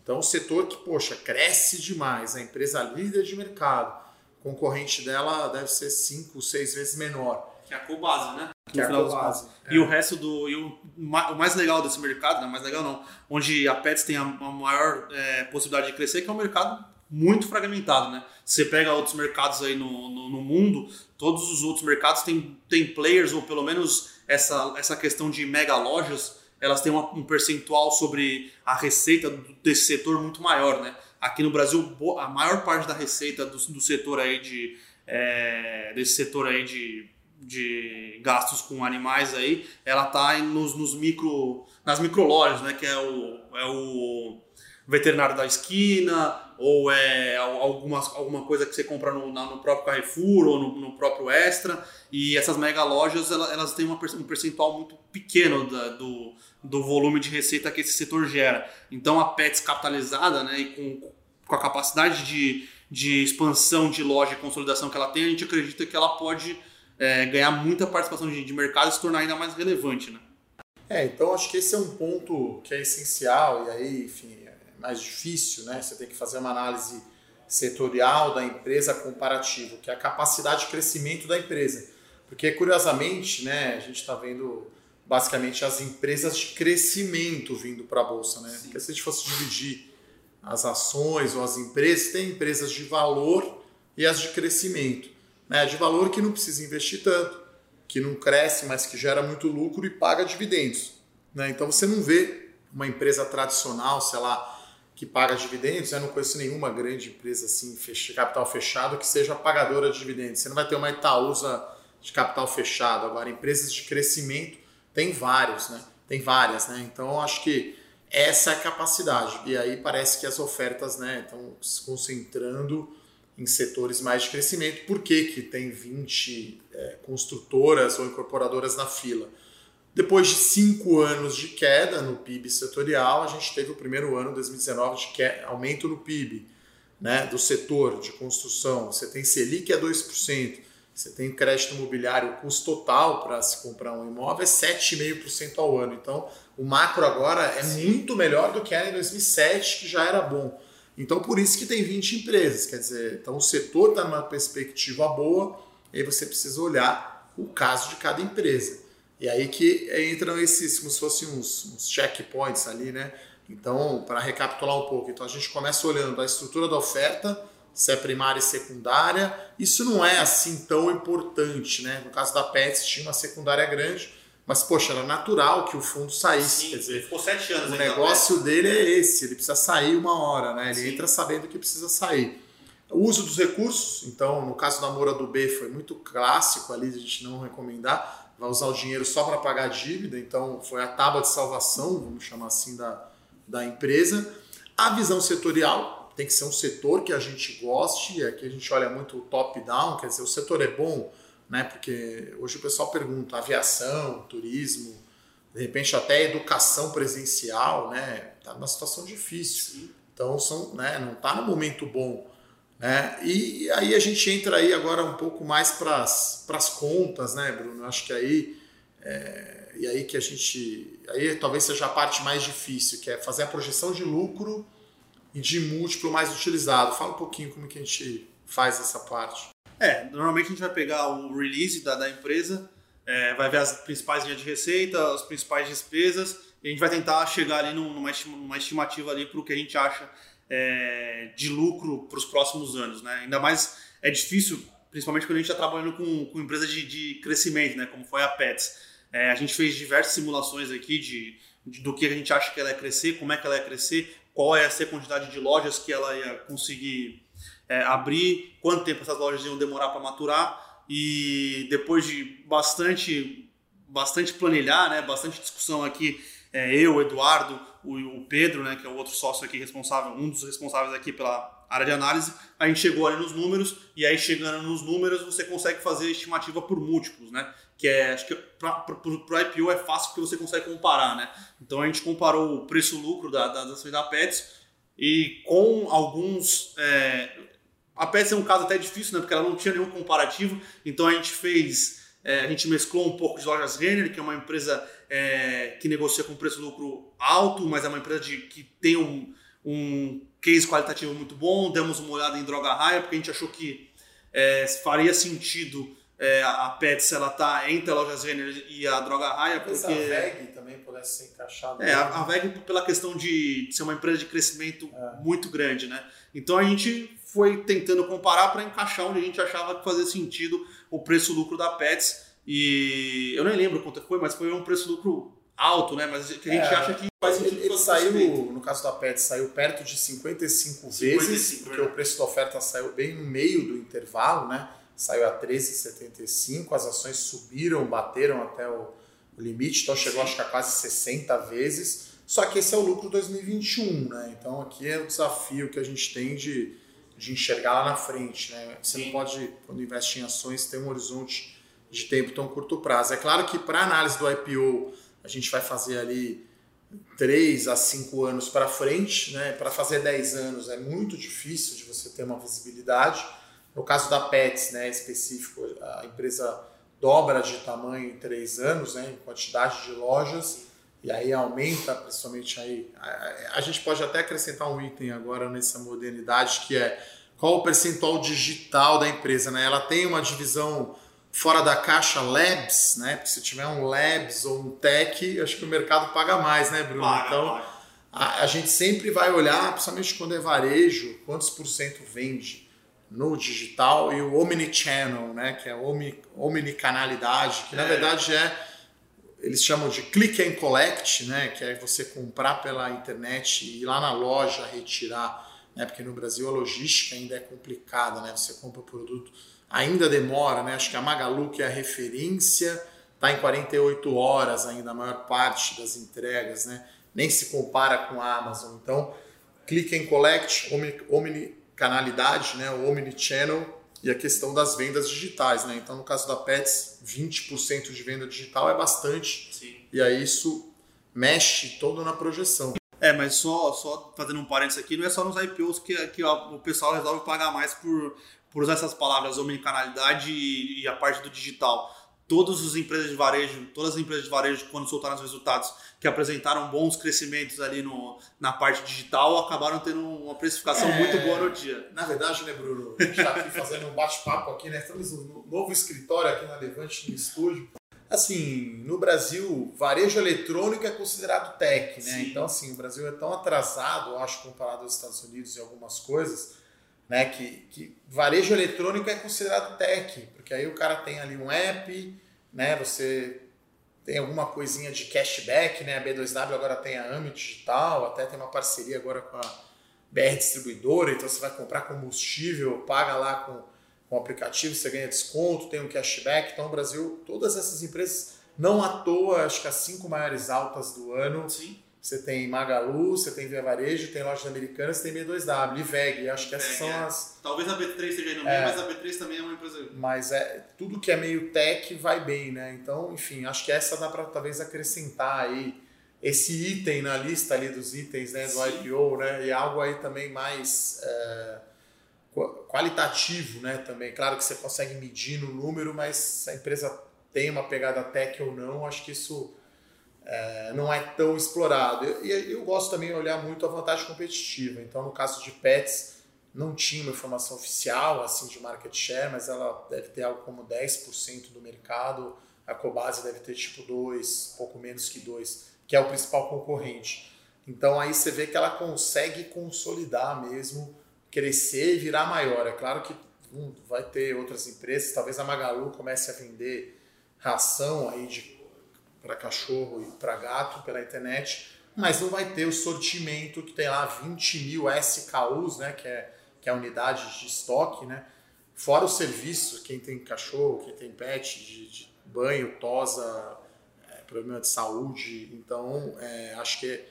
Então, um setor que, poxa, cresce demais, a empresa líder de mercado, concorrente dela deve ser cinco, seis vezes menor. Que é a Cobase, né? Que é a Cobase. É. E o resto do. E o, o mais legal desse mercado, não mais legal não, onde a Pets tem a, a maior é, possibilidade de crescer, que é um mercado muito fragmentado, né? Você pega outros mercados aí no, no, no, mundo, todos os outros mercados têm, têm players, ou pelo menos essa, essa questão de mega lojas, elas têm uma, um percentual sobre a receita desse setor muito maior, né? Aqui no Brasil, a maior parte da receita do, do setor aí de. É, desse setor aí de de gastos com animais aí, ela tá nos, nos micro, nas microlojas, né? Que é o, é o veterinário da esquina, ou é alguma, alguma coisa que você compra no, no próprio Carrefour ou no, no, próprio Extra. E essas mega lojas, elas têm uma, um percentual muito pequeno da, do, do volume de receita que esse setor gera. Então a Pets capitalizada, né? E com, com a capacidade de, de expansão de loja e consolidação que ela tem, a gente acredita que ela pode é, ganhar muita participação de, de mercado e se tornar ainda mais relevante, né? É, então acho que esse é um ponto que é essencial e aí, enfim, é mais difícil, né? Você tem que fazer uma análise setorial da empresa comparativo, que é a capacidade de crescimento da empresa. Porque, curiosamente, né, a gente está vendo basicamente as empresas de crescimento vindo para a Bolsa. Né? Porque se a gente fosse dividir as ações ou as empresas, tem empresas de valor e as de crescimento né, de valor que não precisa investir tanto, que não cresce, mas que gera muito lucro e paga dividendos. Né? Então você não vê uma empresa tradicional, sei lá, que paga dividendos. Eu não conheço nenhuma grande empresa assim, capital fechado, que seja pagadora de dividendos. Você não vai ter uma Itaúsa de capital fechado. Agora, empresas de crescimento tem vários, né? Tem várias, né? Então, acho que essa é a capacidade. E aí parece que as ofertas, né, estão se concentrando em setores mais de crescimento. Por que, que tem 20 é, construtoras ou incorporadoras na fila? Depois de cinco anos de queda no PIB setorial, a gente teve o primeiro ano, 2019, de queda, aumento no PIB né, do setor de construção. Você tem Selic a 2%, você tem crédito imobiliário, o custo total para se comprar um imóvel é 7,5% ao ano. Então, o macro agora é muito melhor do que era em 2007, que já era bom. Então, por isso que tem 20 empresas. Quer dizer, então o setor está numa perspectiva boa, aí você precisa olhar o caso de cada empresa. E aí que entram esses, como se fossem uns, uns checkpoints ali, né? Então, para recapitular um pouco, então a gente começa olhando a estrutura da oferta, se é primária e secundária. Isso não é assim tão importante, né? No caso da Pets tinha uma secundária grande, mas poxa, era natural que o fundo saísse. Sim, quer dizer, ficou sete anos. o ainda, negócio dele é esse, ele precisa sair uma hora, né? Ele Sim. entra sabendo que precisa sair. O uso dos recursos, então, no caso da Moura do B, foi muito clássico ali, a gente não recomendar, vai usar o dinheiro só para pagar a dívida, então foi a tábua de salvação, vamos chamar assim, da, da empresa. A visão setorial tem que ser um setor que a gente goste, aqui a gente olha muito o top-down, quer dizer, o setor é bom, né? Porque hoje o pessoal pergunta aviação, turismo, de repente até educação presencial, né? Tá numa situação difícil. Então são, né, não está no momento bom. Né? E aí a gente entra aí agora um pouco mais para as contas, né, Bruno? Acho que aí é, e aí que a gente aí talvez seja a parte mais difícil, que é fazer a projeção de lucro e de múltiplo mais utilizado. Fala um pouquinho como que a gente faz essa parte. É, normalmente a gente vai pegar o release da, da empresa, é, vai ver as principais linhas de receita, as principais despesas, e a gente vai tentar chegar ali num- numa, numa estimativa ali para o que a gente acha é, de lucro para os próximos anos, né? Ainda mais é difícil, principalmente quando a gente está trabalhando com, com empresa de, de crescimento, né? Como foi a Pets. É, a gente fez diversas simulações aqui de, de- do que a gente acha que ela ia crescer, como é que ela ia crescer, qual ia ser a quantidade de lojas que ela ia conseguir é, abrir, quanto tempo essas lojas iam demorar para maturar e depois de bastante bastante planilhar, né, bastante discussão aqui, é, eu, Eduardo, o, o Pedro, né, que é o outro sócio aqui responsável, um dos responsáveis aqui pela área de análise, a gente chegou ali nos números e aí chegando nos números você consegue fazer estimativa por múltiplos, né, que é acho que para o IPO é fácil porque você consegue comparar, né. Então a gente comparou o preço-lucro da, da, da Pets e com alguns é, a Pets é um caso até difícil, né? Porque ela não tinha nenhum comparativo. Então a gente fez, é, a gente mesclou um pouco de lojas Renner, que é uma empresa é, que negocia com preço-lucro alto, mas é uma empresa de, que tem um, um case qualitativo muito bom. Demos uma olhada em Droga Raia, porque a gente achou que é, faria sentido é, a Pets ela tá entre a lojas Renner e a Droga Raia, porque a VEG também pudesse ser encaixada. é, a, a VEG pela questão de ser uma empresa de crescimento muito grande, né? Então a gente foi tentando comparar para encaixar onde a gente achava que fazia sentido o preço-lucro da Pets. E eu nem lembro quanto foi, mas foi um preço-lucro alto, né? Mas que a gente É, acha que faz sentido Ele, ele saiu, no caso da PET, saiu perto de 55, 55, vezes, porque né? o preço da oferta saiu bem no meio do intervalo, né? Saiu a 13,75, as ações subiram, bateram até o, o limite, então chegou acho que a quase 60 vezes. Só que esse é o lucro 2021, né? Então aqui é o desafio que a gente tem de, de enxergar lá na frente, né? Você não Sim. pode, quando investe em ações, ter um horizonte de tempo tão curto prazo. É claro que para análise do IPO, a gente vai fazer ali 3 a 5 anos para frente, né? Para fazer 10 anos é muito difícil de você ter uma visibilidade. No caso da Pets, né, específico, a empresa dobra de tamanho em 3 anos, né, em quantidade de lojas, e aí aumenta, principalmente aí. A, a gente pode até acrescentar um item agora nessa modernidade, que é qual o percentual digital da empresa, né? Ela tem uma divisão fora da caixa labs, né? Porque se tiver um labs ou um tech, acho que o mercado paga mais, né, Bruno? Paga, então, paga. a, a gente sempre vai olhar, principalmente quando é varejo, quantos por cento vende no digital e o omnichannel, né, que é omni, omnicanalidade, que na É. verdade é eles chamam de click and collect, né, que é você comprar pela internet e ir lá na loja retirar, né, porque no Brasil a logística ainda é complicada, né, você compra o produto, ainda demora, né, acho que a Magalu que é a referência está em 48 horas ainda a maior parte das entregas, né, nem se compara com a Amazon, então click and collect, omni, omnicanalidade, né, omnichannel e a questão das vendas digitais, né? Então, no caso da Pets, 20% de venda digital é bastante. Sim. E aí isso mexe todo na projeção. É, mas só, só fazendo um parênteses aqui, não é só nos IPOs que, que o pessoal resolve pagar mais por, por usar essas palavras omnicanalidade e, e a parte do digital. Todas as empresas de varejo, todas as empresas de varejo, quando soltaram os resultados, que apresentaram bons crescimentos ali no, na parte digital, acabaram tendo uma precificação É. muito boa no dia. Na verdade, né, Bruno? A gente está aqui fazendo um bate-papo aqui, né? Estamos no novo escritório aqui na Levante, no estúdio. Assim, no Brasil, varejo eletrônico é considerado tech, né? Sim. Então, assim, o Brasil é tão atrasado, eu acho, comparado aos Estados Unidos em algumas coisas, né? Que, que varejo eletrônico é considerado tech, porque aí o cara tem ali um app, né? Você tem alguma coisinha de cashback, né? A B2W agora tem a AMI Digital, até tem uma parceria agora com a BR Distribuidora, então você vai comprar combustível, paga lá com, com o aplicativo, você ganha desconto, tem um cashback. Então, no Brasil, todas essas empresas, não à toa, acho que as cinco maiores altas do ano, Sim. Você tem Magalu, você tem Via Varejo, tem Lojas Americanas, tem B2W e VEG. Acho que essas são é. as. Talvez a B3 esteja aí no meio, É. mas a B3 também é uma empresa. Mas é tudo que é meio tech vai bem, né? Então, enfim, acho que essa dá para talvez acrescentar aí esse item na lista ali dos itens né, do Sim. IPO, né? E algo aí também mais é, qua- qualitativo, né? Também. Claro que você consegue medir no número, mas se a empresa tem uma pegada tech ou não, acho que isso é, não é tão explorado. E eu, eu gosto também de olhar muito a vantagem competitiva. Então, no caso de pets, não tinha uma informação oficial assim de market share, mas ela deve ter algo como 10% do mercado. A Cobase deve ter tipo 2, pouco menos que 2, que é o principal concorrente. Então aí você vê que ela consegue consolidar mesmo, crescer e virar maior. É claro que hum, vai ter outras empresas, talvez a Magalu comece a vender ração aí de para cachorro e para gato pela internet, mas não vai ter o sortimento que tem lá 20 mil SKUs, né, que é, que é a unidade de estoque, né, fora os serviços, quem tem cachorro, quem tem pet, de, de banho, tosa, é, problema de saúde, então é, acho que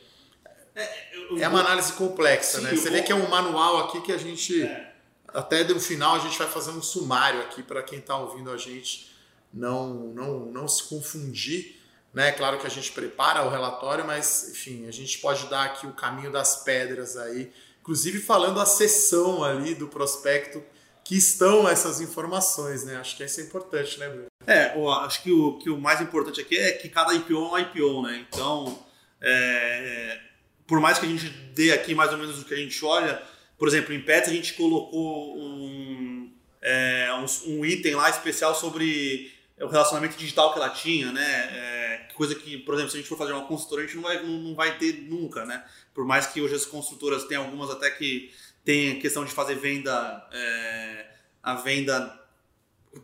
é uma análise complexa, Sim, né? Você vê que é um manual aqui que a gente, É. até no final, a gente vai fazer um sumário aqui para quem está ouvindo a gente não, não, não se confundir. Né? Claro que a gente prepara o relatório, mas enfim, a gente pode dar aqui o caminho das pedras aí, inclusive falando a seção ali do prospecto que estão essas informações, né? Acho que isso é importante, né, Bruno? É, eu acho que o, que o mais importante aqui é que cada IPO é um IPO, né? Então, é, por mais que a gente dê aqui mais ou menos o que a gente olha, por exemplo, em Pets a gente colocou um, é, um, um item lá especial sobre o relacionamento digital que ela tinha, né? É, coisa que, por exemplo, se a gente for fazer uma consultora, a gente não vai, não, não vai ter nunca, né? Por mais que hoje as construtoras tenham algumas até que tem questão de fazer venda, é, a venda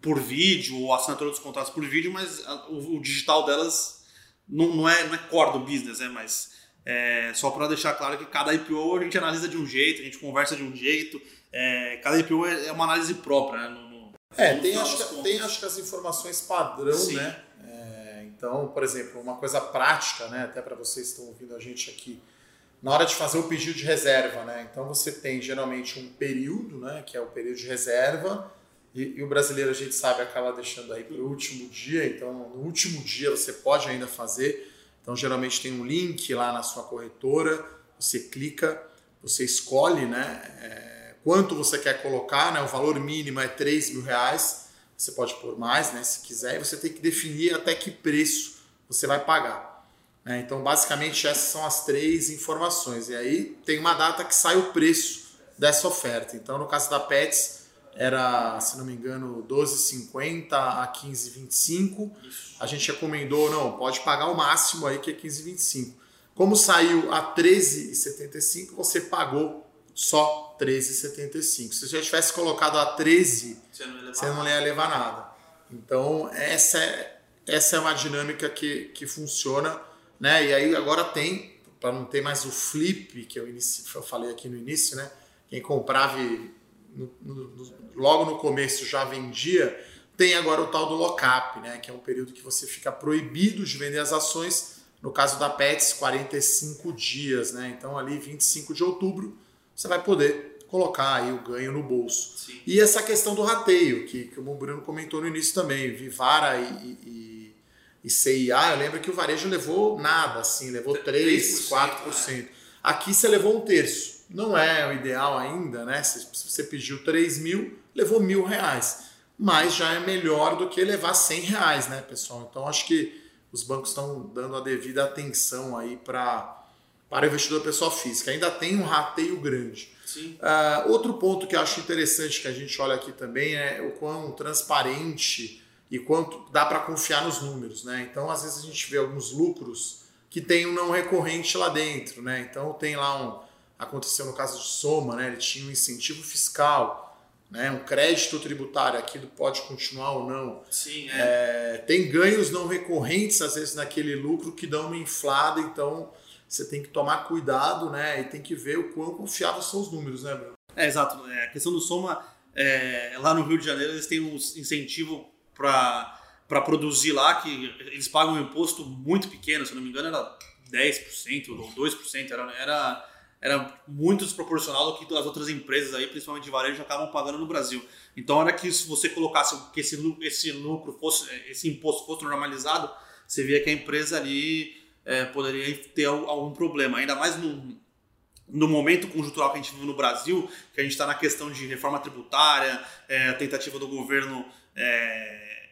por vídeo ou assinatura dos contratos por vídeo, mas a- o, o digital delas não, não, é, não é core do business, né? Mas é, só para deixar claro que cada IPO a gente analisa de um jeito, a gente conversa de um jeito, é, cada IPO é, é uma análise própria, né? É, tem acho, que, tem acho que as informações padrão, Sim. né? É, então, por exemplo, uma coisa prática, né? Até para vocês que estão ouvindo a gente aqui, na hora de fazer o pedido de reserva, né? Então você tem geralmente um período, né? Que é o período de reserva. E, e o brasileiro, a gente sabe, acaba deixando aí para o último dia. Então, no último dia você pode ainda fazer. Então, geralmente tem um link lá na sua corretora. Você clica, você escolhe, né? é, quanto você quer colocar, né? O valor mínimo é 3 mil reais. Você pode pôr mais, né? Se quiser. E você tem que definir até que preço você vai pagar. né? Então, basicamente, essas são as três informações. E aí tem uma data que sai o preço dessa oferta. Então, no caso da Pets, era, se não me engano, 12,50 a 15,25. A gente recomendou, não, pode pagar o máximo aí, que é 15,25. Como saiu a 13,75, você pagou só 13,75. Se você já tivesse colocado a 13, Você não ia levar você não ia levar nada. Então, essa é, essa é uma dinâmica que, que funciona, né? E aí agora tem, para não ter mais o flip que eu, eu falei aqui no início, né? Quem comprava no- no- no- logo no começo já vendia, tem agora o tal do lock-up, né? Que é um período que você fica proibido de vender as ações. No caso da Pets, 45 dias, né? Então ali 25 de outubro você vai poder colocar aí o ganho no bolso. Sim. E essa questão do rateio, que, que o Bruno comentou no início também, Vivara e, e, e CIA, eu lembro que o varejo levou nada, assim, levou 3, 4%. Aqui você levou um terço. Não é o ideal ainda, né? Se você pediu 3 mil, levou mil reais. Mas já é melhor do que levar 100 reais, né, pessoal? Então acho que os bancos estão dando a devida atenção aí para para o investidor pessoa física. Ainda tem um rateio grande. Uh, outro ponto que eu acho interessante que a gente olha aqui também é o quão transparente e quanto dá para confiar nos números. Né? Então, às vezes, a gente vê alguns lucros que tem um não recorrente lá dentro. Né? Então, tem lá um. Aconteceu no caso de Soma, né? ele tinha um incentivo fiscal. Né, um crédito tributário aqui pode continuar ou não. Sim, é. É, tem ganhos não recorrentes, às vezes, naquele lucro que dão uma inflada, então você tem que tomar cuidado, né? E tem que ver o quão confiáveis são os números, né, Bruno? É, exato. É, a questão do Soma, é, lá no Rio de Janeiro, eles têm um incentivo para para produzir lá, que eles pagam um imposto muito pequeno, se não me engano, era 10% ou 2%, era, era, era muito desproporcional do que as outras empresas aí, principalmente de varejo, acabam pagando no Brasil. Então, era que se você colocasse que esse, esse lucro fosse, esse imposto fosse normalizado, você via que a empresa ali é, poderia ter algum problema, ainda mais no, no momento conjuntural que a gente vive no Brasil, que a gente está na questão de reforma tributária, é, a tentativa do governo é,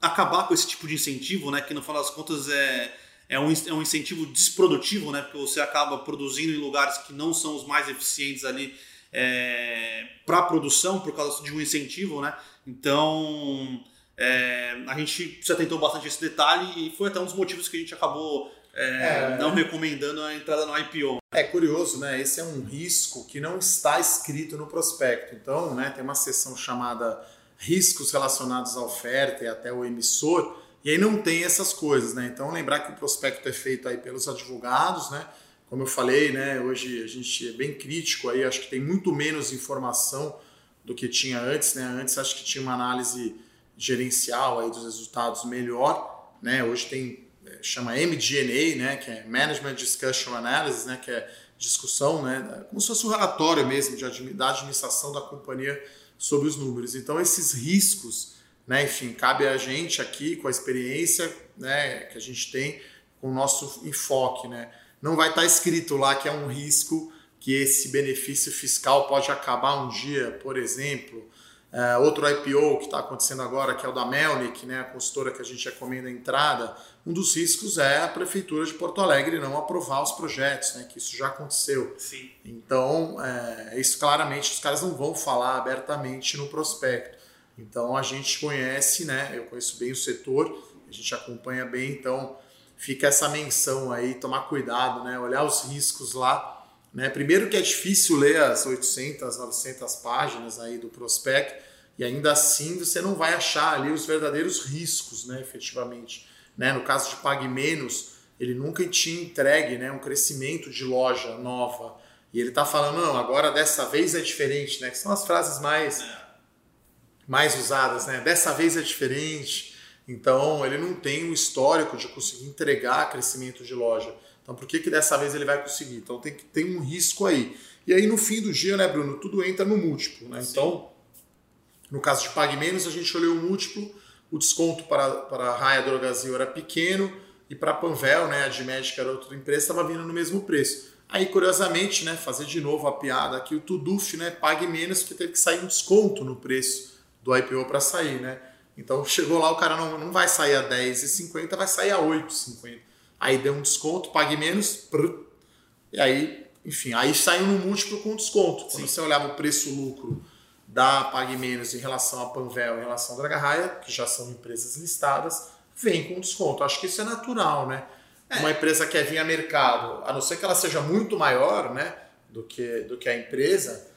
acabar com esse tipo de incentivo, né, que no final das contas é, é, um, é um incentivo desprodutivo, né, porque você acaba produzindo em lugares que não são os mais eficientes ali é, para produção por causa de um incentivo, né? Então é, a gente se atentou bastante a esse detalhe e foi até um dos motivos que a gente acabou é, é, não recomendando a entrada no IPO. É curioso, né? Esse é um risco que não está escrito no prospecto. Então, né, tem uma seção chamada riscos relacionados à oferta e até o emissor, e aí não tem essas coisas, né? Então, lembrar que o prospecto é feito aí pelos advogados, né? Como eu falei, né, hoje a gente é bem crítico aí, acho que tem muito menos informação do que tinha antes, né? Antes acho que tinha uma análise gerencial aí dos resultados melhor, né? Hoje tem é, chama MD&A, né, que é Management Discussion Analysis, né, que é discussão, né, como se fosse um relatório mesmo de, da administração da companhia sobre os números. Então esses riscos, né, enfim, cabe a gente aqui com a experiência, né, que a gente tem com o nosso enfoque, né. Não vai estar escrito lá que é um risco que esse benefício fiscal pode acabar um dia, por exemplo, Uh, outro IPO que está acontecendo agora, que é o da Melnick, né, a consultora que a gente recomenda a entrada, um dos riscos é a Prefeitura de Porto Alegre não aprovar os projetos, né, que isso já aconteceu. Sim. Então, é, isso claramente os caras não vão falar abertamente no prospecto. Então, a gente conhece, né, eu conheço bem o setor, a gente acompanha bem, então fica essa menção aí, tomar cuidado, né, olhar os riscos lá né? Primeiro que é difícil ler as 800, 900 páginas aí do prospecto e ainda assim você não vai achar ali os verdadeiros riscos, né, efetivamente. Né? No caso de Pague Menos, ele nunca tinha entregue né, um crescimento de loja nova. E ele está falando, não, agora dessa vez é diferente, né? Que são as frases mais, mais usadas, né? Dessa vez é diferente. Então, ele não tem um histórico de conseguir entregar crescimento de loja. Então, por que, que dessa vez ele vai conseguir? Então, tem que ter um risco aí. E aí, no fim do dia, né, Bruno, tudo entra no múltiplo. Né? Então, no caso de Pague Menos, a gente olhou o múltiplo, o desconto para, para a Raia Drogazil era pequeno e para a Panvel, né, a de médica era outra empresa, estava vindo no mesmo preço. Aí, curiosamente, né, fazer de novo a piada aqui, o Tuduf, né, pague menos porque teve que sair um desconto no preço do IPO para sair, né? Então chegou lá, o cara não, não vai sair a 10,50, vai sair a 8,50 aí deu um desconto, pague menos, prr, e aí, enfim, aí saiu no múltiplo com desconto. Quando Sim. você olhava o preço-lucro da Pague Menos em relação à Panvel, em relação à Dragaraia, que já são empresas listadas, vem com desconto. Acho que isso é natural, né? É. Uma empresa quer vir a mercado, a não ser que ela seja muito maior, né, do que, do que a empresa,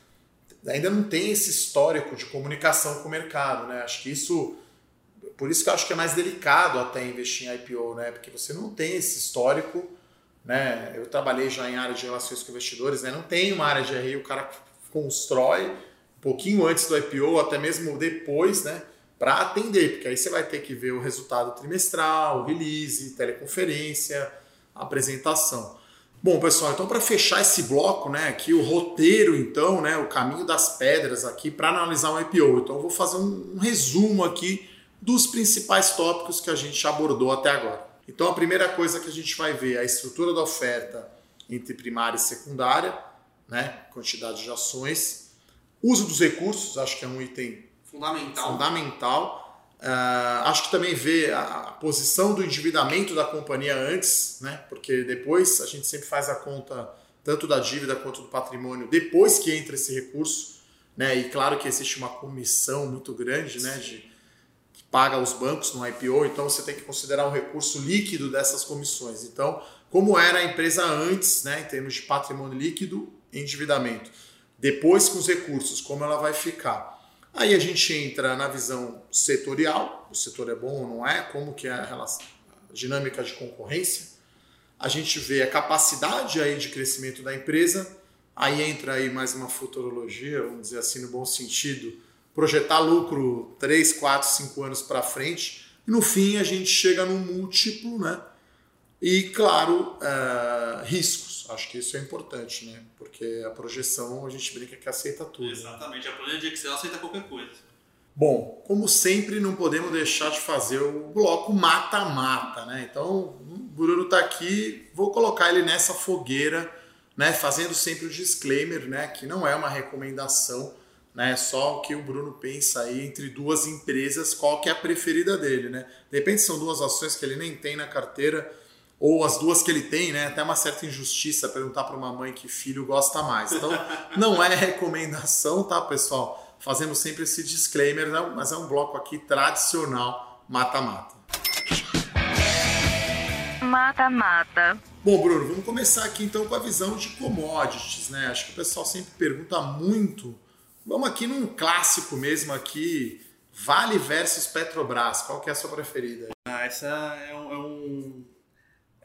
ainda não tem esse histórico de comunicação com o mercado, né? Acho que isso por isso que eu acho que é mais delicado até investir em IPO, né? Porque você não tem esse histórico, né? Eu trabalhei já em área de relações com investidores, né? Não tem uma área de RI, o cara constrói um pouquinho antes do IPO, até mesmo depois, né? Para atender, porque aí você vai ter que ver o resultado trimestral, release, teleconferência, apresentação. Bom, pessoal, então para fechar esse bloco, né, aqui o roteiro, então, né, o caminho das pedras aqui para analisar um IPO. Então eu vou fazer um, um resumo aqui dos principais tópicos que a gente abordou até agora. Então a primeira coisa que a gente vai ver é a estrutura da oferta entre primária e secundária, né, quantidade de ações, uso dos recursos, acho que é um item Fundamental. fundamental. Uh, acho que também vê a, a, posição do endividamento da companhia antes, né? porque depois a gente sempre faz a conta tanto da dívida quanto do patrimônio depois que entra esse recurso. Né? E claro que existe uma comissão muito grande né? de, paga os bancos no IPO, então você tem que considerar um recurso líquido dessas comissões. Então, como era a empresa antes, né? em termos de patrimônio líquido endividamento, depois com os recursos, como ela vai ficar. Aí a gente entra na visão setorial, o setor é bom ou não é, como que é a, relação, a dinâmica de concorrência. A gente vê a capacidade aí de crescimento da empresa, aí entra aí mais uma futurologia, vamos dizer assim, no bom sentido, projetar lucro 3, 4, 5 anos para frente, e no fim a gente chega num múltiplo, né? E, claro, uh, riscos Acho que isso é importante, né? Porque a projeção a gente brinca que aceita tudo. Exatamente, a planilha de Excel aceita qualquer coisa. Bom, como sempre, não podemos deixar de fazer o bloco mata-mata, né? Então, o Bruno está aqui, vou colocar ele nessa fogueira, né? Fazendo sempre o disclaimer, né? Que não é uma recomendação, né? Só o que o Bruno pensa aí entre duas empresas, qual que é a preferida dele, né? De repente são duas ações que ele nem tem na carteira, ou as duas que ele tem, né? Até uma certa injustiça perguntar para uma mãe que filho gosta mais. Então, não é recomendação, tá, pessoal? Fazemos sempre esse disclaimer, né? mas é um bloco aqui tradicional mata-mata. Mata-mata. Bom, Bruno, vamos começar aqui então com a visão de commodities, né? Acho que o pessoal sempre pergunta muito. Vamos aqui num clássico mesmo aqui, Vale versus Petrobras. Qual que é a sua preferida? Ah, essa é um, é um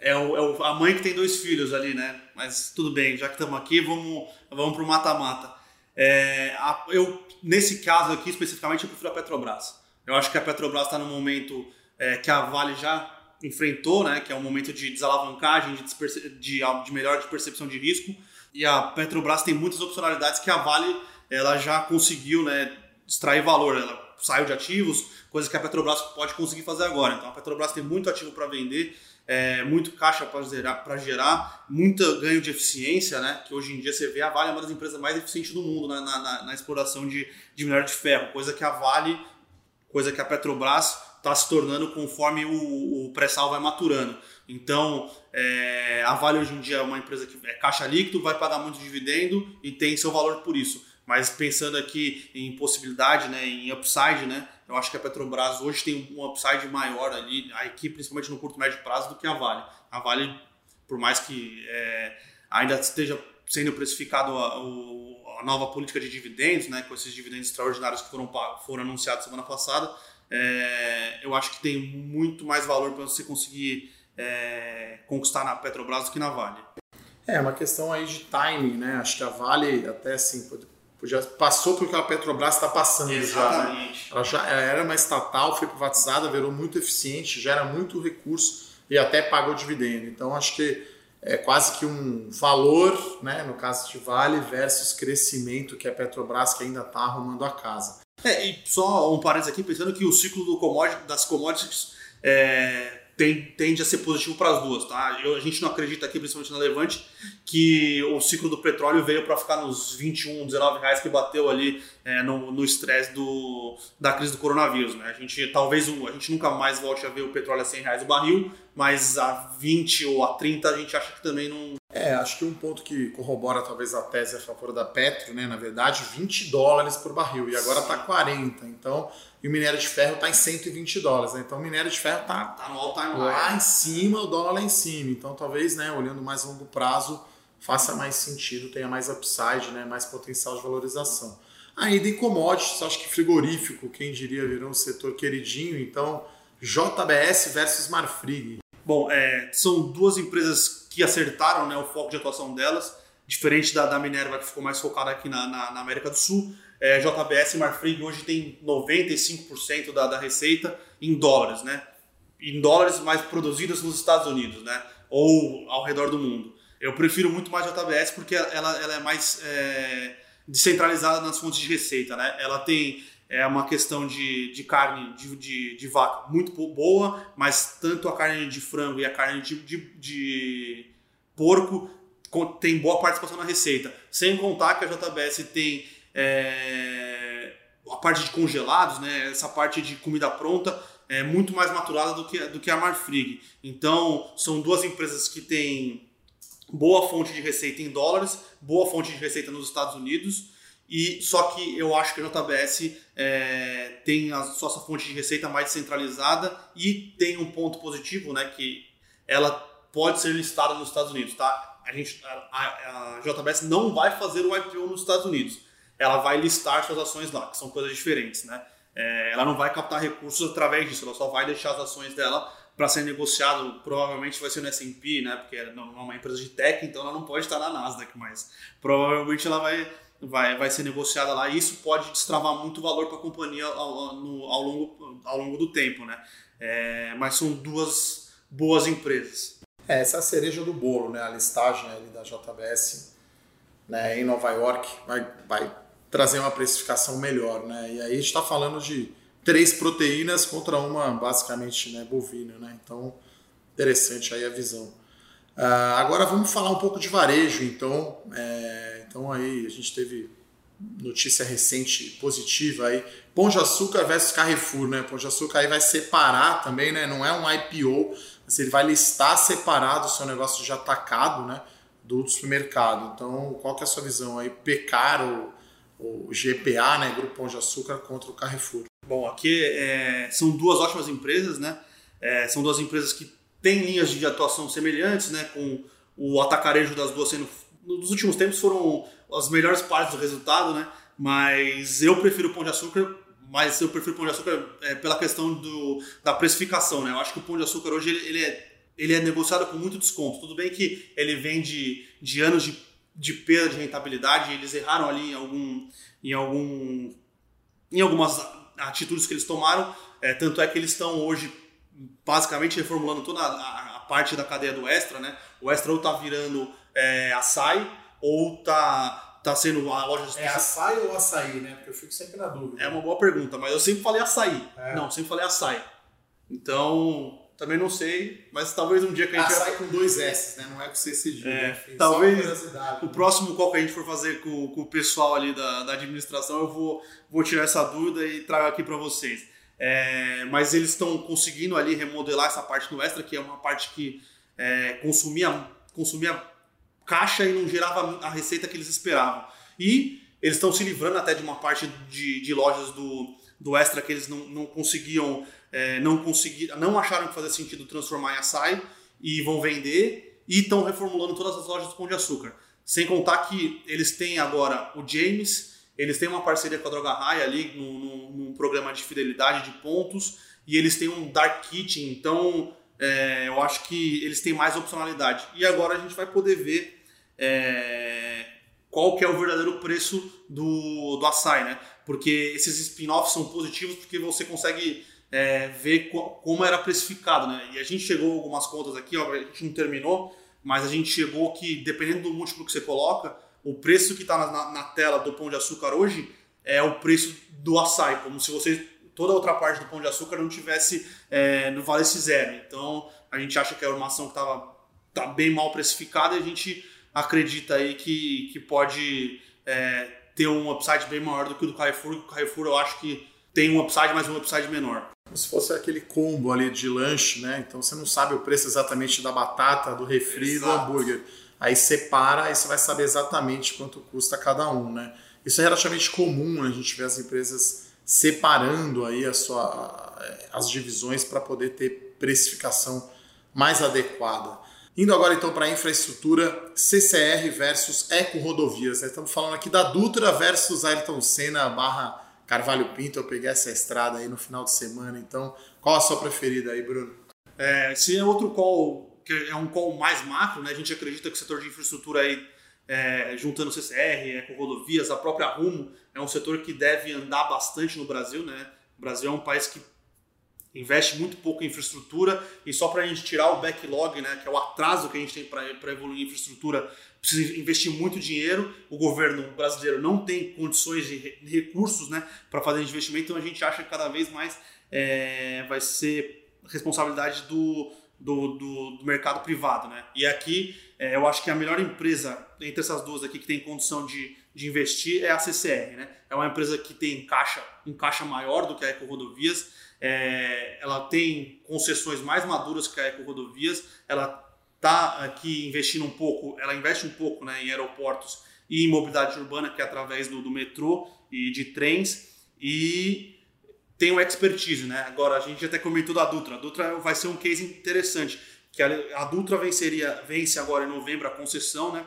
é, o, é o, a mãe que tem dois filhos ali, né? Mas tudo bem, já que estamos aqui, vamos, vamos para o mata-mata. É, eu, nesse caso aqui, especificamente, eu prefiro a Petrobras. Eu acho que a Petrobras está no momento é, que a Vale já enfrentou, né? Que é um momento de desalavancagem, de, de, de melhor de percepção de risco. E a Petrobras tem muitas opcionalidades que a Vale ela já conseguiu né, extrair valor. Ela saiu de ativos, coisas que a Petrobras pode conseguir fazer agora. Então a Petrobras tem muito ativo para vender é, muito caixa para gerar, gerar, muito ganho de eficiência, né? Que hoje em dia você vê a Vale é uma das empresas mais eficientes do mundo na, na, na exploração de, de minério de ferro, coisa que a Vale, coisa que a Petrobras está se tornando conforme o, o pré-sal vai maturando. Então, é, a Vale hoje em dia é uma empresa que é caixa líquido, vai pagar muito dividendo e tem seu valor por isso. Mas pensando aqui em possibilidade, né, em upside, né, eu acho que a Petrobras hoje tem um upside maior ali, aqui principalmente no curto e médio prazo, do que a Vale. A Vale, por mais que é, ainda esteja sendo precificado a, a, nova política de dividendos, né, com esses dividendos extraordinários que foram, foram anunciados semana passada, é, eu acho que tem muito mais valor para você conseguir é, conquistar na Petrobras do que na Vale. É, uma questão aí de timing, né? Acho que a Vale, até assim, já passou porque a Petrobras está passando Exatamente. já. Né? Ela já era uma estatal, foi privatizada, virou muito eficiente, gera muito recurso e até pagou dividendo. Então acho que é quase que um valor, né, no caso de Vale, versus crescimento que a Petrobras que ainda está arrumando a casa. É, e só um parênteses aqui, pensando que o ciclo do commodity, das commodities é, tende a ser positivo para as duas, tá? Eu, a gente não acredita aqui, principalmente na Levante, que o ciclo do petróleo veio para ficar nos 21, 19 reais que bateu ali é, no estresse da crise do coronavírus, né? A gente talvez a gente nunca mais volte a ver o petróleo a 100 reais o barril, mas a 20 ou a 30 a gente acha que também não. É, acho que um ponto que corrobora talvez a tese a favor da Petro, né? Na verdade, 20 dólares por barril e agora está 40. Então e o minério de ferro está em 120 dólares. Né? Então o minério de ferro está tá no all time lá em cima, o dólar lá em cima. Então talvez, né, olhando mais longo prazo, faça mais sentido, tenha mais upside, né, mais potencial de valorização. Ainda em commodities, acho que frigorífico, quem diria, virou um setor queridinho. Então JBS versus Marfrig. Bom, é, são duas empresas que acertaram né, o foco de atuação delas, diferente da, da Minerva, que ficou mais focada aqui na, na, na América do Sul é, JBS e Marfrig hoje tem 95% da, da receita em dólares, né? Em dólares mais produzidos nos Estados Unidos, né? Ou ao redor do mundo. Eu prefiro muito mais JBS porque ela, ela é mais é, descentralizada nas fontes de receita, né? Ela tem é uma questão de, de carne de, de, de, vaca muito boa, mas tanto a carne de frango e a carne de, de, de porco tem boa participação na receita. Sem contar que a JBS tem é, a parte de congelados, né, essa parte de comida pronta é muito mais maturada do que, do que a Marfrig. Então, são duas empresas que têm boa fonte de receita em dólares, boa fonte de receita nos Estados Unidos, e só que eu acho que a JBS é, tem a sua fonte de receita mais centralizada e tem um ponto positivo, né, que ela pode ser listada nos Estados Unidos, tá? A, gente, a, a JBS não vai fazer um IPO nos Estados Unidos, ela vai listar suas ações lá, que são coisas diferentes, né? É, ela não vai captar recursos através disso, ela só vai deixar as ações dela para ser negociado, provavelmente vai ser no S&P, né? Porque é uma empresa de tech, então ela não pode estar na Nasdaq, mas provavelmente ela vai vai, vai ser negociada lá e isso pode destravar muito valor para a companhia ao, no, ao, longo, ao longo do tempo, né? É, mas são duas boas empresas. É, essa é a cereja do bolo, né? A listagem ali da JBS né, em Nova York vai, vai trazer uma precificação melhor, né? E aí a gente está falando de três proteínas contra uma basicamente né, bovina, né? Então, interessante aí a visão. Uh, agora vamos falar um pouco de varejo, então. É, então aí a gente teve notícia recente positiva aí. Pão de Açúcar versus Carrefour, né? Pão de Açúcar aí vai separar também, né? Não é um IPO, mas ele vai listar separado o seu negócio de atacado, né? Do supermercado. Então, qual que é a sua visão aí? Pecar o, o GPA, né? Grupo Pão de Açúcar contra o Carrefour. Bom, aqui é, são duas ótimas empresas, né? É, são duas empresas que tem linhas de atuação semelhantes, né, com o atacarejo das duas sendo nos últimos tempos foram as melhores partes do resultado, né? Mas eu prefiro o Pão de Açúcar, mas eu prefiro o Pão de Açúcar é, pela questão do, da precificação, né? Eu acho que o Pão de Açúcar hoje ele, ele, é, ele é negociado com muito desconto. Tudo bem que ele vem de, de anos de, de perda de rentabilidade, eles erraram ali em algum em algum em algumas atitudes que eles tomaram, é, tanto é que eles estão hoje basicamente reformulando toda a, a, parte da cadeia do Extra, né? O Extra ou tá virando é, açaí ou tá, tá sendo a loja... É açaí ou açaí, né? Porque eu fico sempre na dúvida. É uma boa pergunta, mas eu sempre falei açaí. É. Não, sempre falei açaí. Então, também não sei, mas talvez um dia que a gente... Açaí com dois S, né? Não é com C cedilha. É, enfim, talvez o próximo qual que a gente for fazer com, com o pessoal ali da, da administração, eu vou, vou tirar essa dúvida e trago aqui para vocês. É, mas eles estão conseguindo ali remodelar essa parte do extra, que é uma parte que é, consumia, consumia caixa e não gerava a receita que eles esperavam. E eles estão se livrando até de uma parte de, de lojas do, do extra que eles não, não conseguiam, é, não conseguiram, não acharam que fazia sentido transformar em açaí e vão vender e estão reformulando todas as lojas do Pão de Açúcar. Sem contar que eles têm agora o James eles têm uma parceria com a Droga Raia ali, num, num, programa de fidelidade de pontos, e eles têm um Dark Kitchen, então é, eu acho que eles têm mais opcionalidade. E agora a gente vai poder ver é, qual que é o verdadeiro preço do, do açaí, né? Porque esses spin-offs são positivos porque você consegue é, ver como era precificado, né? E a gente chegou a algumas contas aqui, ó, a gente não terminou, mas a gente chegou que, dependendo do múltiplo que você coloca, o preço que está na, na, tela do Pão de Açúcar hoje é o preço do açaí, como se você toda a outra parte do Pão de Açúcar não tivesse é, no valesse zero. Então a gente acha que é uma ação que estava tá bem mal precificada e a gente acredita aí que, que pode é, ter um upside bem maior do que o do Carrefour. O Carrefour eu acho que tem um upside, mas um upside menor. Como se fosse aquele combo ali de lanche, né? Então você não sabe o preço exatamente da batata, do refri, Exato. do hambúrguer aí separa, aí você vai saber exatamente quanto custa cada um, né? Isso é relativamente comum, a gente vê as empresas separando aí a sua, as divisões para poder ter precificação mais adequada. Indo agora então para a infraestrutura, CCR versus Eco Rodovias. Né? Estamos falando aqui da Dutra versus Ayrton Senna barra Carvalho Pinto. Eu peguei essa estrada aí no final de semana, então qual a sua preferida aí, Bruno? É, se é outro call que é um call mais macro, né? A gente acredita que o setor de infraestrutura aí, é, juntando CCR, é, com rodovias, a própria Rumo, é um setor que deve andar bastante no Brasil, né? O Brasil é um país que investe muito pouco em infraestrutura e só para a gente tirar o backlog, né, que é o atraso que a gente tem para evoluir em infraestrutura, precisa investir muito dinheiro. O governo brasileiro não tem condições de recursos né, para fazer investimento, então a gente acha que cada vez mais é, vai ser responsabilidade do, do, do, do, mercado privado. Né? E aqui é, eu acho que a melhor empresa entre essas duas aqui que tem condição de, de investir é a CCR. Né? É uma empresa que tem caixa, um caixa maior do que a Eco Rodovias, é, ela tem concessões mais maduras que a Eco Rodovias, ela está aqui investindo um pouco, ela investe um pouco né, em aeroportos e em mobilidade urbana, que é através do, do metrô e de trens, e tem o expertise, né? Agora, a gente até comentou da Dutra. A Dutra vai ser um case interessante, que a, Dutra venceria, vence agora em novembro a concessão, né?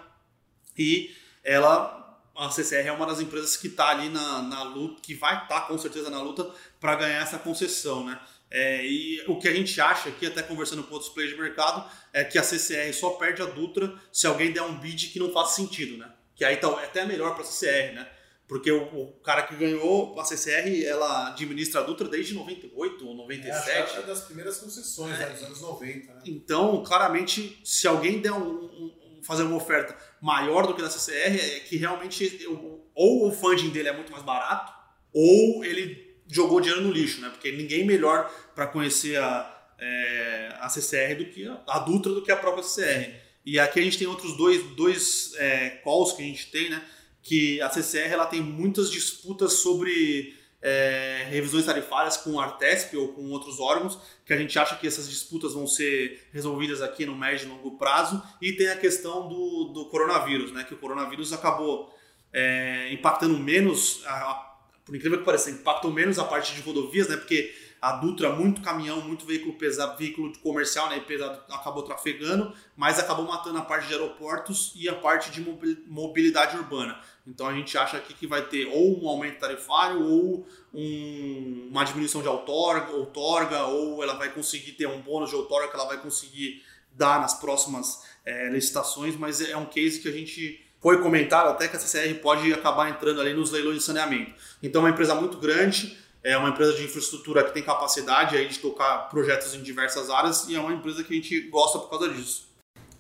E ela a CCR é uma das empresas que está ali na, na luta, que vai estar tá, com certeza na luta para ganhar essa concessão, né? É, e o que a gente acha aqui, até conversando com outros players de mercado, é que a CCR só perde a Dutra se alguém der um bid que não faça sentido, né? Que aí tá, é até melhor para a CCR, né? Porque o, o, cara que ganhou a CCR, ela administra a Dutra desde 98 ou 97. É, é das primeiras concessões, é. né, dos anos 90. Né? Então, claramente, se alguém der um, um, fazer uma oferta maior do que da CCR, é que realmente ou o funding dele é muito mais barato, ou ele jogou dinheiro no lixo, né? Porque ninguém melhor para conhecer a, é, a CCR do que a, a Dutra do que a própria CCR. E aqui a gente tem outros dois, dois é, calls que a gente tem, né? Que a CCR ela tem muitas disputas sobre é, revisões tarifárias com o Artesp ou com outros órgãos, que a gente acha que essas disputas vão ser resolvidas aqui no médio e longo prazo. E tem a questão do, do coronavírus, né? Que o coronavírus acabou é, impactando menos a, por incrível que pareça, impactou menos a parte de rodovias, né? Porque a Dutra, muito caminhão, muito veículo pesado, veículo comercial, né? Pesado, acabou trafegando, mas acabou matando a parte de aeroportos e a parte de mobilidade urbana. Então a gente acha aqui que vai ter ou um aumento tarifário ou um, uma diminuição de outorga, outorga, ou ela vai conseguir ter um bônus de outorga que ela vai conseguir dar nas próximas é, licitações, mas é um case que a gente foi comentado até que a CCR pode acabar entrando ali nos leilões de saneamento. Então, é uma empresa muito grande, é uma empresa de infraestrutura que tem capacidade aí de tocar projetos em diversas áreas e é uma empresa que a gente gosta por causa disso.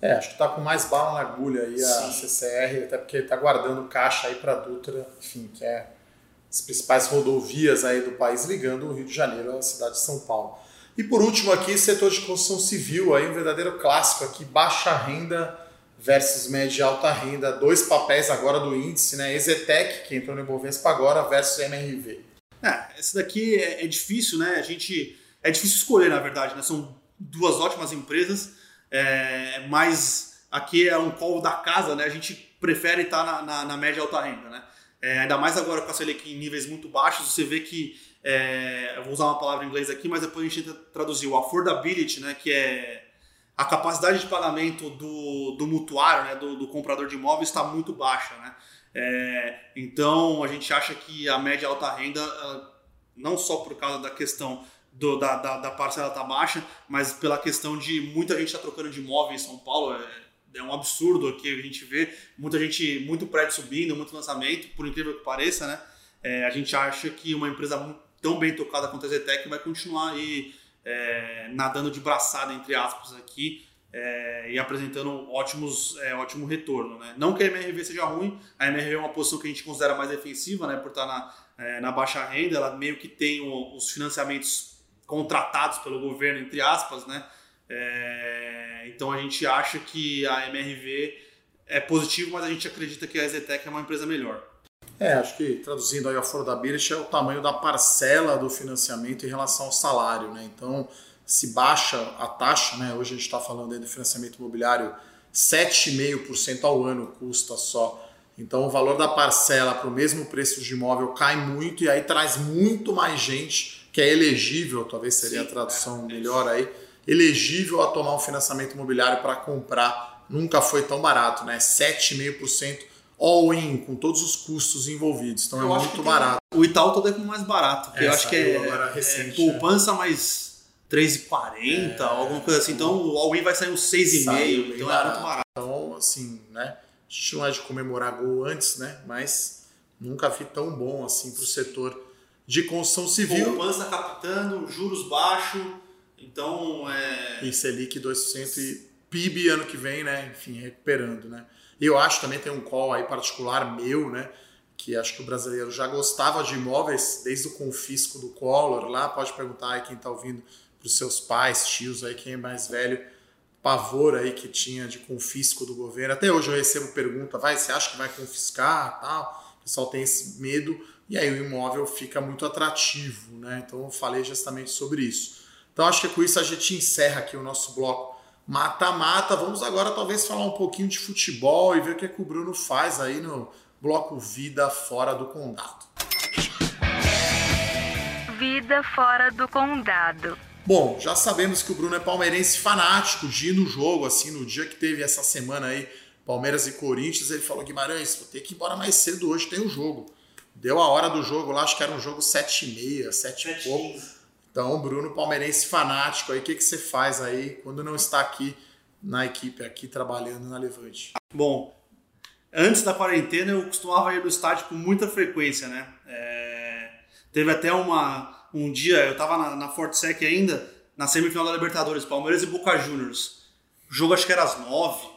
É, acho que está com mais bala na agulha aí a Sim. CCR, até porque está guardando caixa aí para a Dutra, enfim, que é as principais rodovias aí do país ligando o Rio de Janeiro à cidade de São Paulo. E por último aqui, setor de construção civil, aí um verdadeiro clássico aqui, baixa renda versus média e alta renda, dois papéis agora do índice, né? Ezetec, que entrou no Ibovespa agora, versus MRV. É, esse daqui é, é, difícil, né? A gente é difícil escolher, na verdade, né? São duas ótimas empresas, é, mas aqui é um call da casa, né? A gente prefere estar na, na, na média alta renda, né? É, ainda mais agora com a Selic em níveis muito baixos, você vê que é, eu vou usar uma palavra em inglês aqui, mas depois a gente tenta traduzir o affordability, né? Que é a capacidade de pagamento do, do mutuário, né, do, do comprador de imóveis, está muito baixa. Né? É, então, a gente acha que a média alta renda, não só por causa da questão do, da, da, da, parcela tá baixa, mas pela questão de muita gente está trocando de imóvel em São Paulo. É, é um absurdo aqui a gente vê muita gente, muito prédio subindo, muito lançamento, por incrível que pareça, né? É, a gente acha que uma empresa tão bem tocada quanto a Zetec vai continuar aí é, nadando de braçada, entre aspas, aqui, é, e apresentando ótimos, é, ótimo retorno. Né? Não que a MRV seja ruim, a MRV é uma posição que a gente considera mais defensiva, né, por estar na, é, na baixa renda, ela meio que tem o, os financiamentos contratados pelo governo, entre aspas, né? É, então a gente acha que a MRV é positivo, mas a gente acredita que a Zetec é uma empresa melhor. É, acho que traduzindo aí a affordability é o tamanho da parcela do financiamento em relação ao salário, né? Então, se baixa a taxa, né? Hoje a gente está falando aí do financiamento imobiliário 7,5% ao ano custa só. Então o valor da parcela para o mesmo preço de imóvel cai muito e aí traz muito mais gente que é elegível, talvez seria Sim, a tradução é, melhor aí, elegível a tomar um financiamento imobiliário para comprar. Nunca foi tão barato, né? 7,5% all-in, com todos os custos envolvidos. Então eu é muito barato. O Itaú todo é mais barato, porque é, eu acho que é, é recente, é poupança né? mais 3,40, é, alguma coisa assim. Então o all-in vai sair uns 6,5, então barato. é muito barato. Então, assim, né? A gente não é de comemorar gol antes, né? Mas nunca vi tão bom assim para o setor de construção civil. Poupança captando, juros baixos, então é... E Selic 2% e PIB ano que vem, né? Enfim, recuperando, né? E eu acho também tem um call aí particular meu, né? Que acho que o brasileiro já gostava de imóveis desde o confisco do Collor lá. Pode perguntar aí quem está ouvindo para os seus pais, tios aí, quem é mais velho, pavor aí que tinha de confisco do governo. Até hoje eu recebo pergunta, vai, você acha que vai confiscar tal? O pessoal tem esse medo e aí o imóvel fica muito atrativo, né? Então eu falei justamente sobre isso. Então acho que com isso a gente encerra aqui o nosso bloco mata-mata. Vamos agora talvez falar um pouquinho de futebol e ver o que, é que o Bruno faz aí no bloco Vida Fora do Condado. Vida Fora do Condado. Bom, já sabemos que o Bruno é palmeirense fanático de ir no jogo, assim, no dia que teve essa semana aí, Palmeiras e Corinthians, ele falou, Guimarães, vou ter que ir embora mais cedo hoje, tem um jogo. Deu a hora do jogo lá, acho que era um jogo 7 e meia, 7 e pouco. Então, Bruno, palmeirense fanático, aí o que, que você faz aí quando não está aqui na equipe, aqui trabalhando na Levante? Bom, antes da quarentena eu costumava ir no estádio com muita frequência, né? É... Teve até uma, um dia, eu estava na, na Fortsec ainda, na semifinal da Libertadores, Palmeiras e Boca Juniors. O jogo acho que era às nove,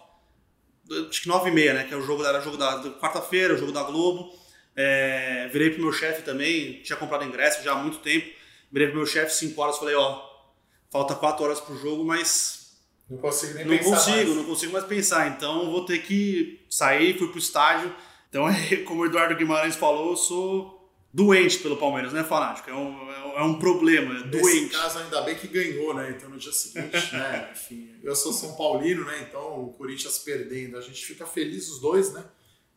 acho que nove e meia, né? Que é o jogo, era o jogo da, da quarta-feira, o jogo da Globo. É, virei pro meu chefe também, tinha comprado ingresso já há muito tempo. Virei pro meu chefe 5 horas falei, ó, falta 4 horas pro jogo, mas. Não consigo nem não pensar. consigo, mais. não consigo mais pensar. Então vou ter que sair, fui pro estádio. Então, como o Eduardo Guimarães falou, eu sou doente pelo Palmeiras, né, fanático? É um, é um problema, é doente. Nesse caso, ainda bem que ganhou, né? Então no dia seguinte, né? Enfim, eu sou São Paulino, né? Então o Corinthians perdendo, a gente fica feliz os dois, né?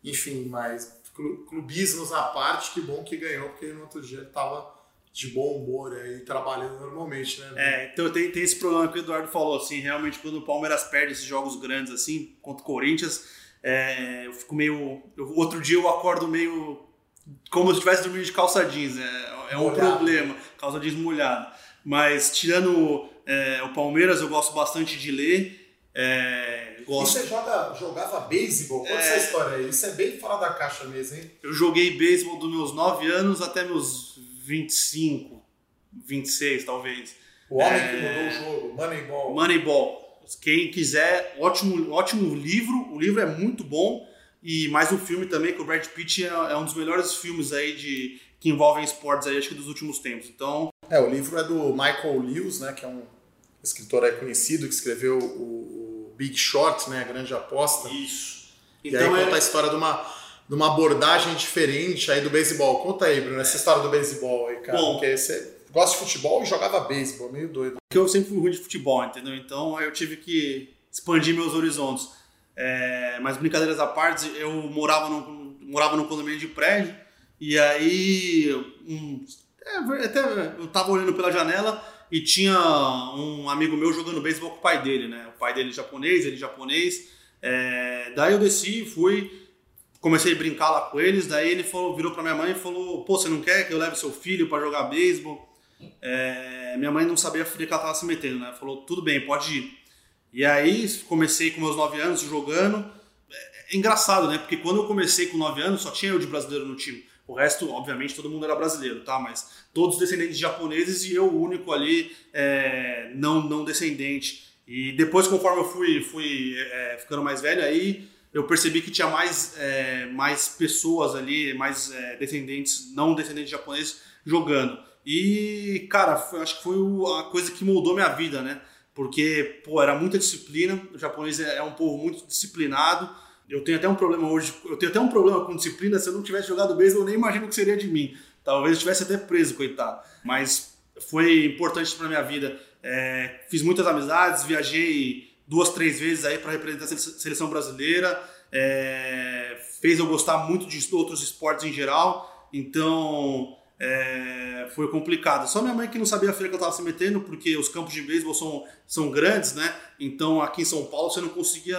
Enfim, mas clubismos à parte, que bom que ganhou, porque no outro dia ele tava de bom humor aí, trabalhando normalmente, né? É, então tem, tem esse problema que o Eduardo falou, assim, realmente quando o Palmeiras perde esses jogos grandes assim, contra o Corinthians, é, eu fico meio. Eu, outro dia eu acordo meio. como se estivesse dormindo de calça jeans, é, é um Molhado. problema, calça jeans molhada. Mas tirando é, o Palmeiras, eu gosto bastante de ler. É, E gosto, você joga, jogava beisebol? Conta essa história aí. Isso é bem fora da caixa mesmo, hein? eu joguei beisebol dos meus 9 anos até meus 25, 26 talvez. O homem É. que mudou o jogo, Moneyball. Moneyball. Quem quiser, ótimo, ótimo livro. O livro é muito bom. E mais um filme também, que o Brad Pitt é, é um dos melhores filmes aí de, que envolvem esportes aí, acho que dos últimos tempos. Então, É, o livro é do Michael Lewis, né? Que é um escritor aí conhecido, que escreveu o Big Short, né? A Grande Aposta. isso. E Então aí é, conta a história de uma, de uma abordagem diferente aí do beisebol. Conta aí, Bruno, essa história do beisebol aí, cara. Bom. Porque você gosta de futebol e jogava beisebol, meio doido. porque eu sempre fui ruim de futebol, entendeu? Então eu tive que expandir meus horizontes. É, mas brincadeiras à parte, eu morava num, morava num condomínio de prédio e aí um, é, até eu tava olhando pela janela e tinha um amigo meu jogando beisebol com o pai dele, né? O pai dele é japonês, ele japonês. É, daí eu desci, fui, comecei a brincar lá com eles. Daí ele falou, virou pra minha mãe e falou: Pô, você não quer que eu leve seu filho pra jogar beisebol? É, minha mãe não sabia que ela tava se metendo, né? Falou: Tudo bem, pode ir. E aí comecei com meus 9 anos jogando. É, é engraçado, né? Porque quando eu comecei com 9 anos, só tinha eu de brasileiro no time. O resto, obviamente, todo mundo era brasileiro, tá? Mas todos descendentes de japoneses e eu o único ali é, não, não descendente. E depois, conforme eu fui, fui é, ficando mais velho, aí eu percebi que tinha mais, é, mais pessoas ali, mais é, descendentes, não descendentes japoneses, jogando. E, cara, foi- acho que foi a coisa que moldou minha vida, né? Porque, pô, era muita disciplina. O japonês é é um povo muito disciplinado. Eu tenho até um problema hoje, eu tenho até um problema com disciplina. Se eu não tivesse jogado beisebol, eu nem imagino o que seria de mim. Talvez eu estivesse até preso, coitado. Mas foi importante para minha vida. É, fiz muitas amizades, viajei duas, três vezes aí para representar a sele- seleção brasileira. É, fez eu gostar muito de outros esportes em geral. Então, é, foi complicado. Só minha mãe que não sabia a feira que eu estava se metendo, porque os campos de beisebol são, são grandes, né? Então aqui em São Paulo você não conseguia.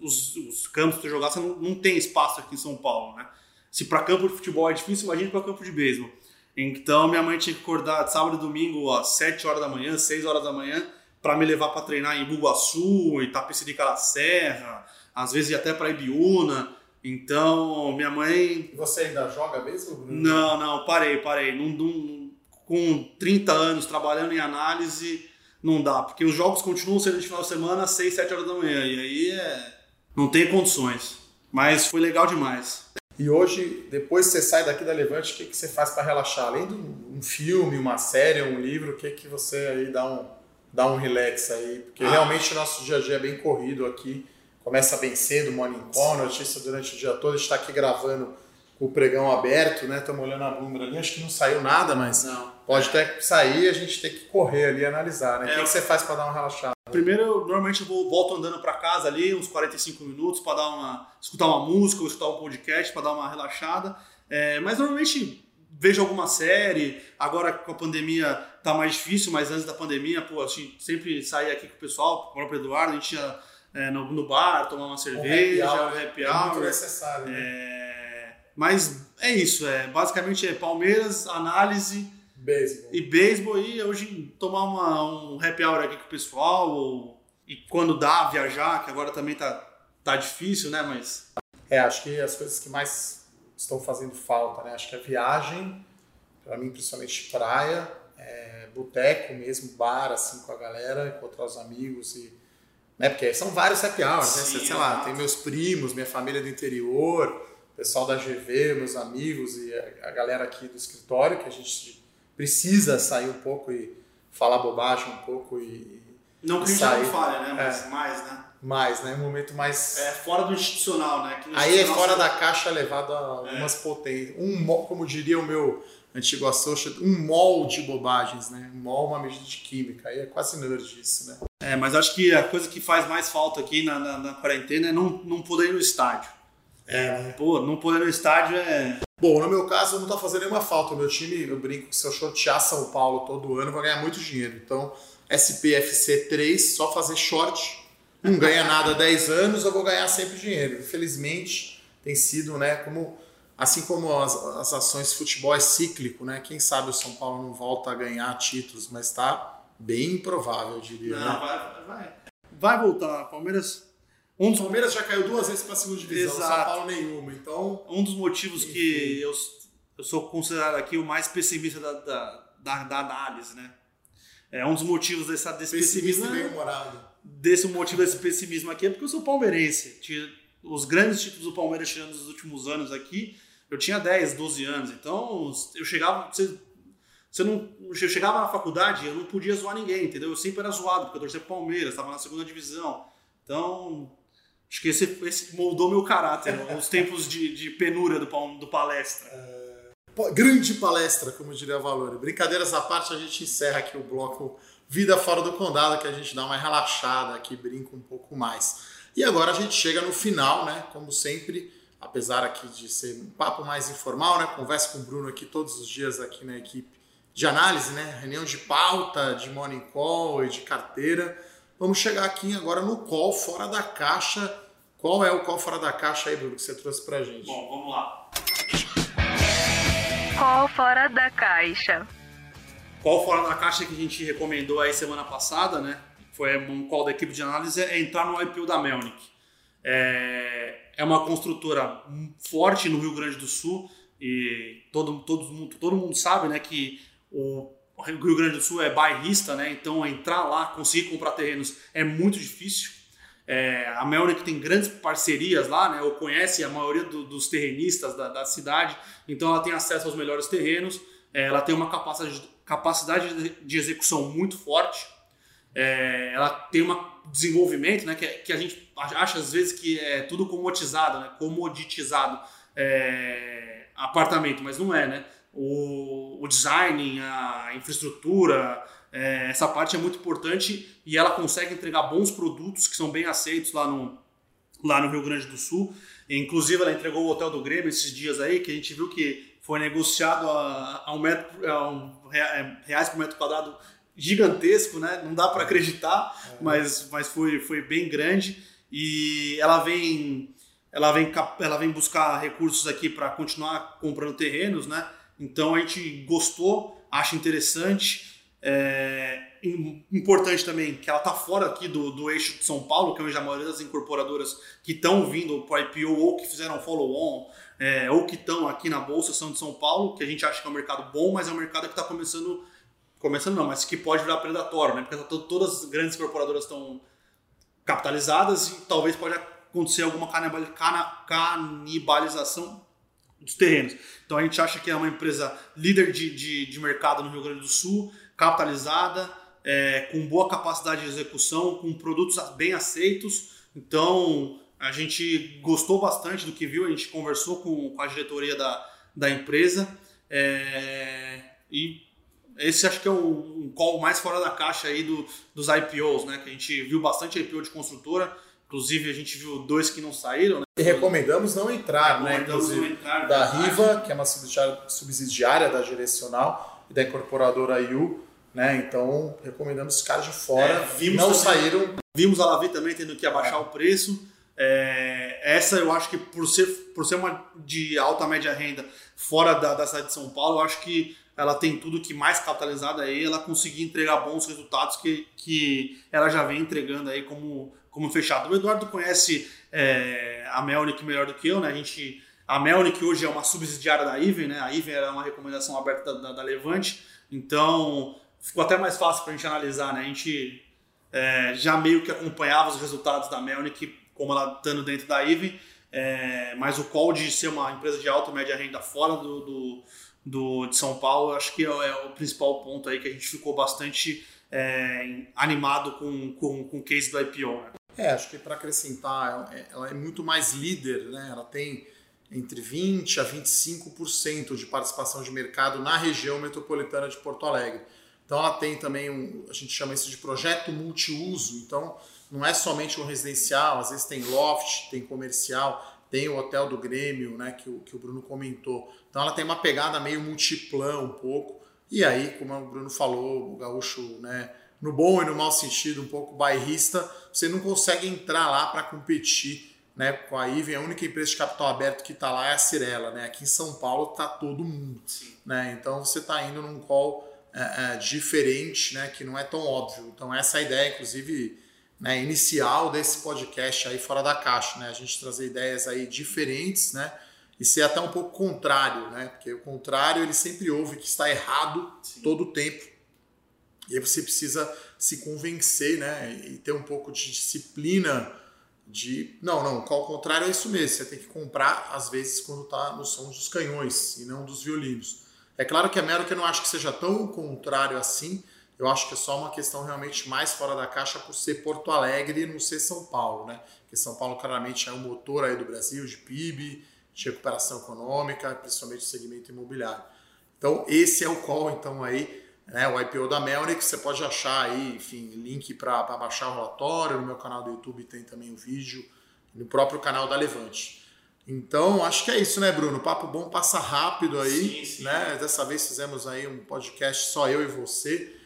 Os, os campos que você jogar, você não, não tem espaço aqui em São Paulo, né? Se para campo de futebol é difícil, imagine para campo de beisebol. Então minha mãe tinha que acordar sábado e domingo às 7 horas da manhã, 6 horas da manhã, para me levar para treinar em Bugaçu, Itapecerica da Serra, às vezes até para Ibiúna. Então, minha mãe. Você ainda joga mesmo? Não, não, parei, parei. Não, não, com 30 anos trabalhando em análise, não dá, porque os jogos continuam sendo de final de semana às 6, 7 horas da manhã, e aí é... não tem condições. Mas foi legal demais. E hoje, depois que você sai daqui da Levante, o que, que você faz para relaxar? Além de um filme, uma série, um livro, o que, que você aí dá um, dá um relax aí? Porque ah. realmente o nosso dia a dia é bem corrido aqui. Começa bem cedo, Morning Call, notícia durante o dia todo. A gente está aqui gravando o pregão aberto, né? Estamos olhando a Bloomberg ali. Acho que não saiu nada, mas não. pode até sair e a gente tem que correr ali e analisar, né? É, o que, que você faz para dar uma relaxada? Primeiro, eu, normalmente eu vou, volto andando para casa ali, uns 45 minutos, para dar uma escutar uma música ou escutar um podcast para dar uma relaxada. É, mas normalmente vejo alguma série. Agora com a pandemia tá mais difícil, mas antes da pandemia, pô, a gente sempre saía aqui com o pessoal, com o próprio Eduardo, a gente ia é, no, no, bar, tomar uma cerveja, o happy hour. Happy hour é muito necessário. Né? É, mas é isso, é, basicamente é Palmeiras, análise Beisebol. E beisebol e hoje tomar uma, um happy hour aqui com o pessoal, ou, e quando dá, viajar, que agora também tá, tá difícil, né? Mas. É, acho que as coisas que mais estão fazendo falta, né? Acho que a viagem, para mim, principalmente praia, é, boteco mesmo, bar, assim, com a galera, encontrar os amigos e. Né? Porque são vários happy hours, né? Sei lá, tem meus primos, minha família do interior, pessoal da GV, meus amigos e a, galera aqui do escritório, que a gente precisa sair um pouco e falar bobagem um pouco e. Não que a gente já não falha, né? Mas é, mais, né? Mais, né? Um momento mais. É fora do institucional, né? Aí é fora da caixa levado a algumas é. potências. Um, como diria o meu antigo associate, um mol de bobagens, né? Um mol uma medida de química. Aí é quase nerd isso, né? É, mas acho que a coisa que faz mais falta aqui na, na, na quarentena é não, não poder ir no estádio. É, né? Pô, não poder no estádio é. Bom, no meu caso não está fazendo nenhuma falta. O meu time, eu brinco que se eu shortear São Paulo todo ano, eu vou ganhar muito dinheiro. Então, SPFC 3, só fazer short, não ganha nada há 10 anos, eu vou ganhar sempre dinheiro. Infelizmente, tem sido, né, como assim como as, as ações de futebol é cíclico, né? Quem sabe o São Paulo não volta a ganhar títulos, mas está bem improvável, eu diria. Não, né? vai, vai. Vai voltar. Palmeiras um dos Palmeiras já caiu duas vezes para a segunda divisão, Exato. São Paulo nenhuma. Então, um dos motivos enfim. que eu, eu sou considerado aqui o mais pessimista da, da, da, da análise, né? É um dos motivos dessa, desse pessimismo. Pessimista bem humorado. Desse motivo desse pessimismo aqui é porque eu sou palmeirense. Os grandes títulos do Palmeiras tirando nos últimos anos aqui, eu tinha 10, 12 anos. Então, eu chegava. Você, você não, eu chegava na faculdade, eu não podia zoar ninguém, entendeu? Eu sempre era zoado, porque eu torcia pro Palmeiras, estava na segunda divisão. Então, Acho que esse, esse moldou meu caráter, os tempos de, de penura do, do palestra. É, grande palestra, como diria Valor. Brincadeiras à parte, a gente encerra aqui o bloco Vida Fora do Condado, que a gente dá uma relaxada aqui, brinca um pouco mais. E agora a gente chega no final, né? Como sempre, apesar aqui de ser um papo mais informal, né? Converso com o Bruno aqui todos os dias aqui na equipe de análise, né? Reunião de pauta, de morning call e de carteira. Vamos chegar aqui agora no call fora da caixa. Qual é o call fora da caixa aí, Bruno, que você trouxe pra gente? Bom, vamos lá. Call fora da caixa. Call fora da caixa que a gente recomendou aí semana passada, né? Foi um call da equipe de análise, é entrar no IPO da Melnick. É, é uma construtora forte no Rio Grande do Sul e todo, todo, mundo, todo mundo sabe né, que o o Rio Grande do Sul é bairrista, né? Então entrar lá, conseguir comprar terrenos é muito difícil. É, a Melnick tem grandes parcerias lá, né? Ou conhece a maioria do, dos terrenistas da, da, cidade, então ela tem acesso aos melhores terrenos. É, ela tem uma capacidade, capacidade de execução muito forte. É, ela tem um desenvolvimento, né? Que, que, a gente acha às vezes que é tudo comoditizado, né? Comoditizado é, apartamento, mas não é, né? O, o design, a infraestrutura, é, essa parte é muito importante e ela consegue entregar bons produtos que são bem aceitos lá no, lá no Rio Grande do Sul. Inclusive, ela entregou o Hotel do Grêmio esses dias aí, que a gente viu que foi negociado a, a um, metro, a um é, reais por metro quadrado gigantesco, né? Não dá para acreditar, é. mas, mas foi, foi bem grande. E ela vem, ela vem, ela vem buscar recursos aqui para continuar comprando terrenos, né? Então a gente gostou, acha interessante. É, importante também que ela está fora aqui do, do eixo de São Paulo, que é onde a maioria das incorporadoras que estão vindo para IPO ou que fizeram follow-on é, ou que estão aqui na Bolsa são de São Paulo, que a gente acha que é um mercado bom, mas é um mercado que está começando, começando não, mas que pode virar predatório, né? porque tá todas as grandes incorporadoras estão capitalizadas e talvez pode acontecer alguma canibalização dos terrenos. Então a gente acha que é uma empresa líder de, de, de mercado no Rio Grande do Sul, capitalizada, é, com boa capacidade de execução, com produtos bem aceitos. Então a gente gostou bastante do que viu, a gente conversou com, com a diretoria da, da empresa é, e esse acho que é o um call mais fora da caixa aí do, dos IPOs, né? Que a gente viu bastante IPO de construtora, inclusive a gente viu dois que não saíram. Né? E recomendamos não entrar, né? Recomendamos não entrar. Da Riva, que é uma subsidiária da Direcional e da incorporadora IU, né? Então recomendamos ficar de fora. É, não também, saíram. Vimos a Lavi também tendo que abaixar é. o preço. É, essa eu acho que por ser, por ser uma de alta média renda fora da, da cidade de São Paulo, eu acho que ela tem tudo que mais capitalizada aí, ela conseguir entregar bons resultados que, que ela já vem entregando aí como, como fechado. O Eduardo conhece é, a Melnick melhor do que eu, né? A gente, a Melnick hoje é uma subsidiária da Iven, né? A Iven era uma recomendação aberta da, da, da Levante, então ficou até mais fácil para a gente analisar, né? A gente é, já meio que acompanhava os resultados da Melnick, como ela estando dentro da Iven, é, mas o call de ser uma empresa de alta e média renda fora do, do do, de São Paulo, acho que é, é, o principal ponto aí que a gente ficou bastante é, animado com, com, com o case do IPO. Né? É, acho que para acrescentar, é, ela é muito mais líder, né? ela tem entre 20% a 25% de participação de mercado na região metropolitana de Porto Alegre. Então ela tem também um, a gente chama isso de projeto multiuso, então não é somente um residencial, às vezes tem loft, tem comercial, tem o hotel do Grêmio, né, que o, que o Bruno comentou. Então ela tem uma pegada meio multiplã um pouco. E aí, como o Bruno falou, o gaúcho, né, no bom e no mau sentido, um pouco bairrista, você não consegue entrar lá para competir né, com a Iven. A única empresa de capital aberto que está lá é a Cirela. Né? Aqui em São Paulo está todo mundo. Né? Então você está indo num call é, é, diferente, né, que não é tão óbvio. Então essa é a ideia, inclusive né, inicial desse podcast aí fora da caixa, né? A gente trazer ideias aí diferentes, né? E ser até um pouco contrário, né? Porque o contrário ele sempre ouve que está errado Sim. todo o tempo. E aí você precisa se convencer, né? E ter um pouco de disciplina de não, não, qual o contrário é isso mesmo. Você tem que comprar às vezes quando está no som dos canhões e não dos violinos. É claro que a Mero que eu não acho que seja tão contrário assim, eu acho que é só uma questão realmente mais fora da caixa por ser Porto Alegre e não ser São Paulo, né? Porque São Paulo claramente é o motor aí do Brasil, de PIB, de recuperação econômica, principalmente o segmento imobiliário. Então, esse é o call, então, aí, né, o IPO da Melnick, você pode achar aí, enfim, link para baixar o relatório, no meu canal do YouTube tem também o vídeo, no próprio canal da Levante. Então, acho que é isso, né, Bruno? Papo bom passa rápido aí, sim, sim. né? Dessa vez fizemos aí um podcast só eu e você.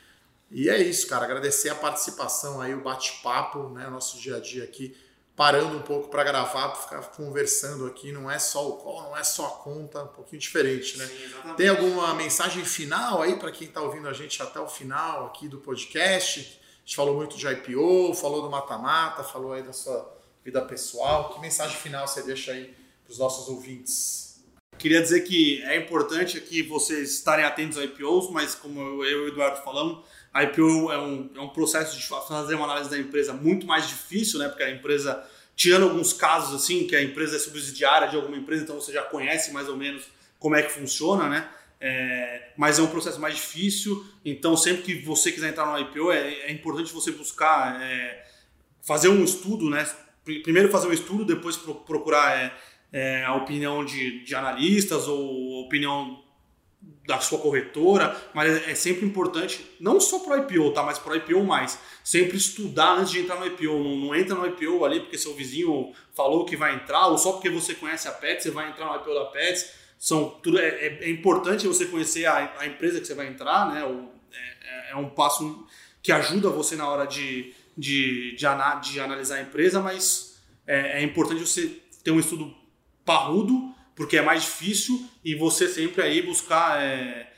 E é isso, cara. Agradecer a participação aí, o bate-papo, né? O nosso dia a dia aqui, parando um pouco para gravar, para ficar conversando aqui. Não é só o call, não é só a conta, um pouquinho diferente, né? Sim, Tem alguma mensagem final aí para quem está ouvindo a gente até o final aqui do podcast? A gente falou muito de IPO, falou do mata-mata, falou aí da sua vida pessoal. Que mensagem final você deixa aí para os nossos ouvintes? Queria dizer que é importante aqui vocês estarem atentos a IPOs, mas como eu e o Eduardo falamos, a IPO é um, é um processo de fazer uma análise da empresa muito mais difícil, né? Porque a empresa, tirando alguns casos assim, que a empresa é subsidiária de alguma empresa, então você já conhece mais ou menos como é que funciona, né? É, mas é um processo mais difícil, então sempre que você quiser entrar no IPO é, é importante você buscar é, fazer um estudo, né? Primeiro fazer um estudo, depois procurar é, é, a opinião de, de analistas ou opinião da sua corretora, mas é sempre importante, não só para o IPO, tá? Mas para o IPO mais. Sempre estudar antes de entrar no IPO. Não, não, entra no IPO ali porque seu vizinho falou que vai entrar, ou só porque você conhece a Pets, você vai entrar no IPO da Pets. São, tudo, é, é, é importante você conhecer a, a, empresa que você vai entrar, né? O, é, é, é um passo que ajuda você na hora de, de, de, ana, de analisar a empresa, mas é, é importante você ter um estudo parrudo porque é mais difícil e você sempre aí buscar é,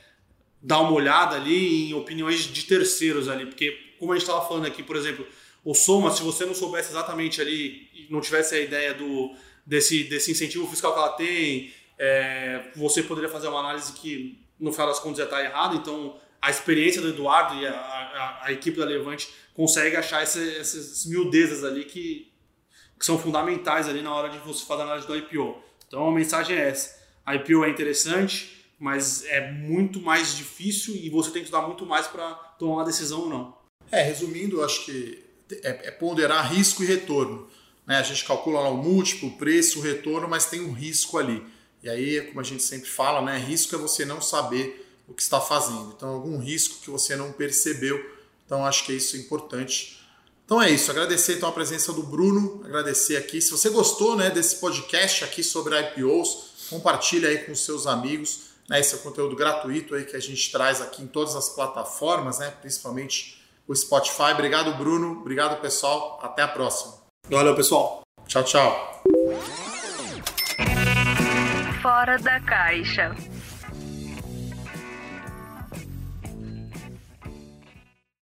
dar uma olhada ali em opiniões de terceiros ali, porque como a gente estava falando aqui, por exemplo, o Soma, se você não soubesse exatamente ali, não tivesse a ideia do, desse, desse incentivo fiscal que ela tem, é, você poderia fazer uma análise que no final das contas já está errada, então a experiência do Eduardo e a, a, a equipe da Levante consegue achar esse, essas miudezas ali que, que são fundamentais ali na hora de você fazer a análise do IPO. Então a mensagem é essa, a IPO é interessante, mas é muito mais difícil e você tem que estudar muito mais para tomar uma decisão ou não. É, resumindo, acho que é, é ponderar risco e retorno. Né? A gente calcula lá o múltiplo, o preço, o retorno, mas tem um risco ali. E aí, como a gente sempre fala, né? risco é você não saber o que está fazendo. Então, algum risco que você não percebeu. Então, acho que é isso importante. Então é isso, agradecer então a presença do Bruno, agradecer aqui. Se você gostou né, desse podcast aqui sobre IPOs, compartilhe aí com seus amigos. Né, esse é o conteúdo gratuito aí que a gente traz aqui em todas as plataformas, né, principalmente o Spotify. Obrigado, Bruno. Obrigado, pessoal. Até a próxima. Valeu, pessoal. Tchau, tchau. Fora da caixa.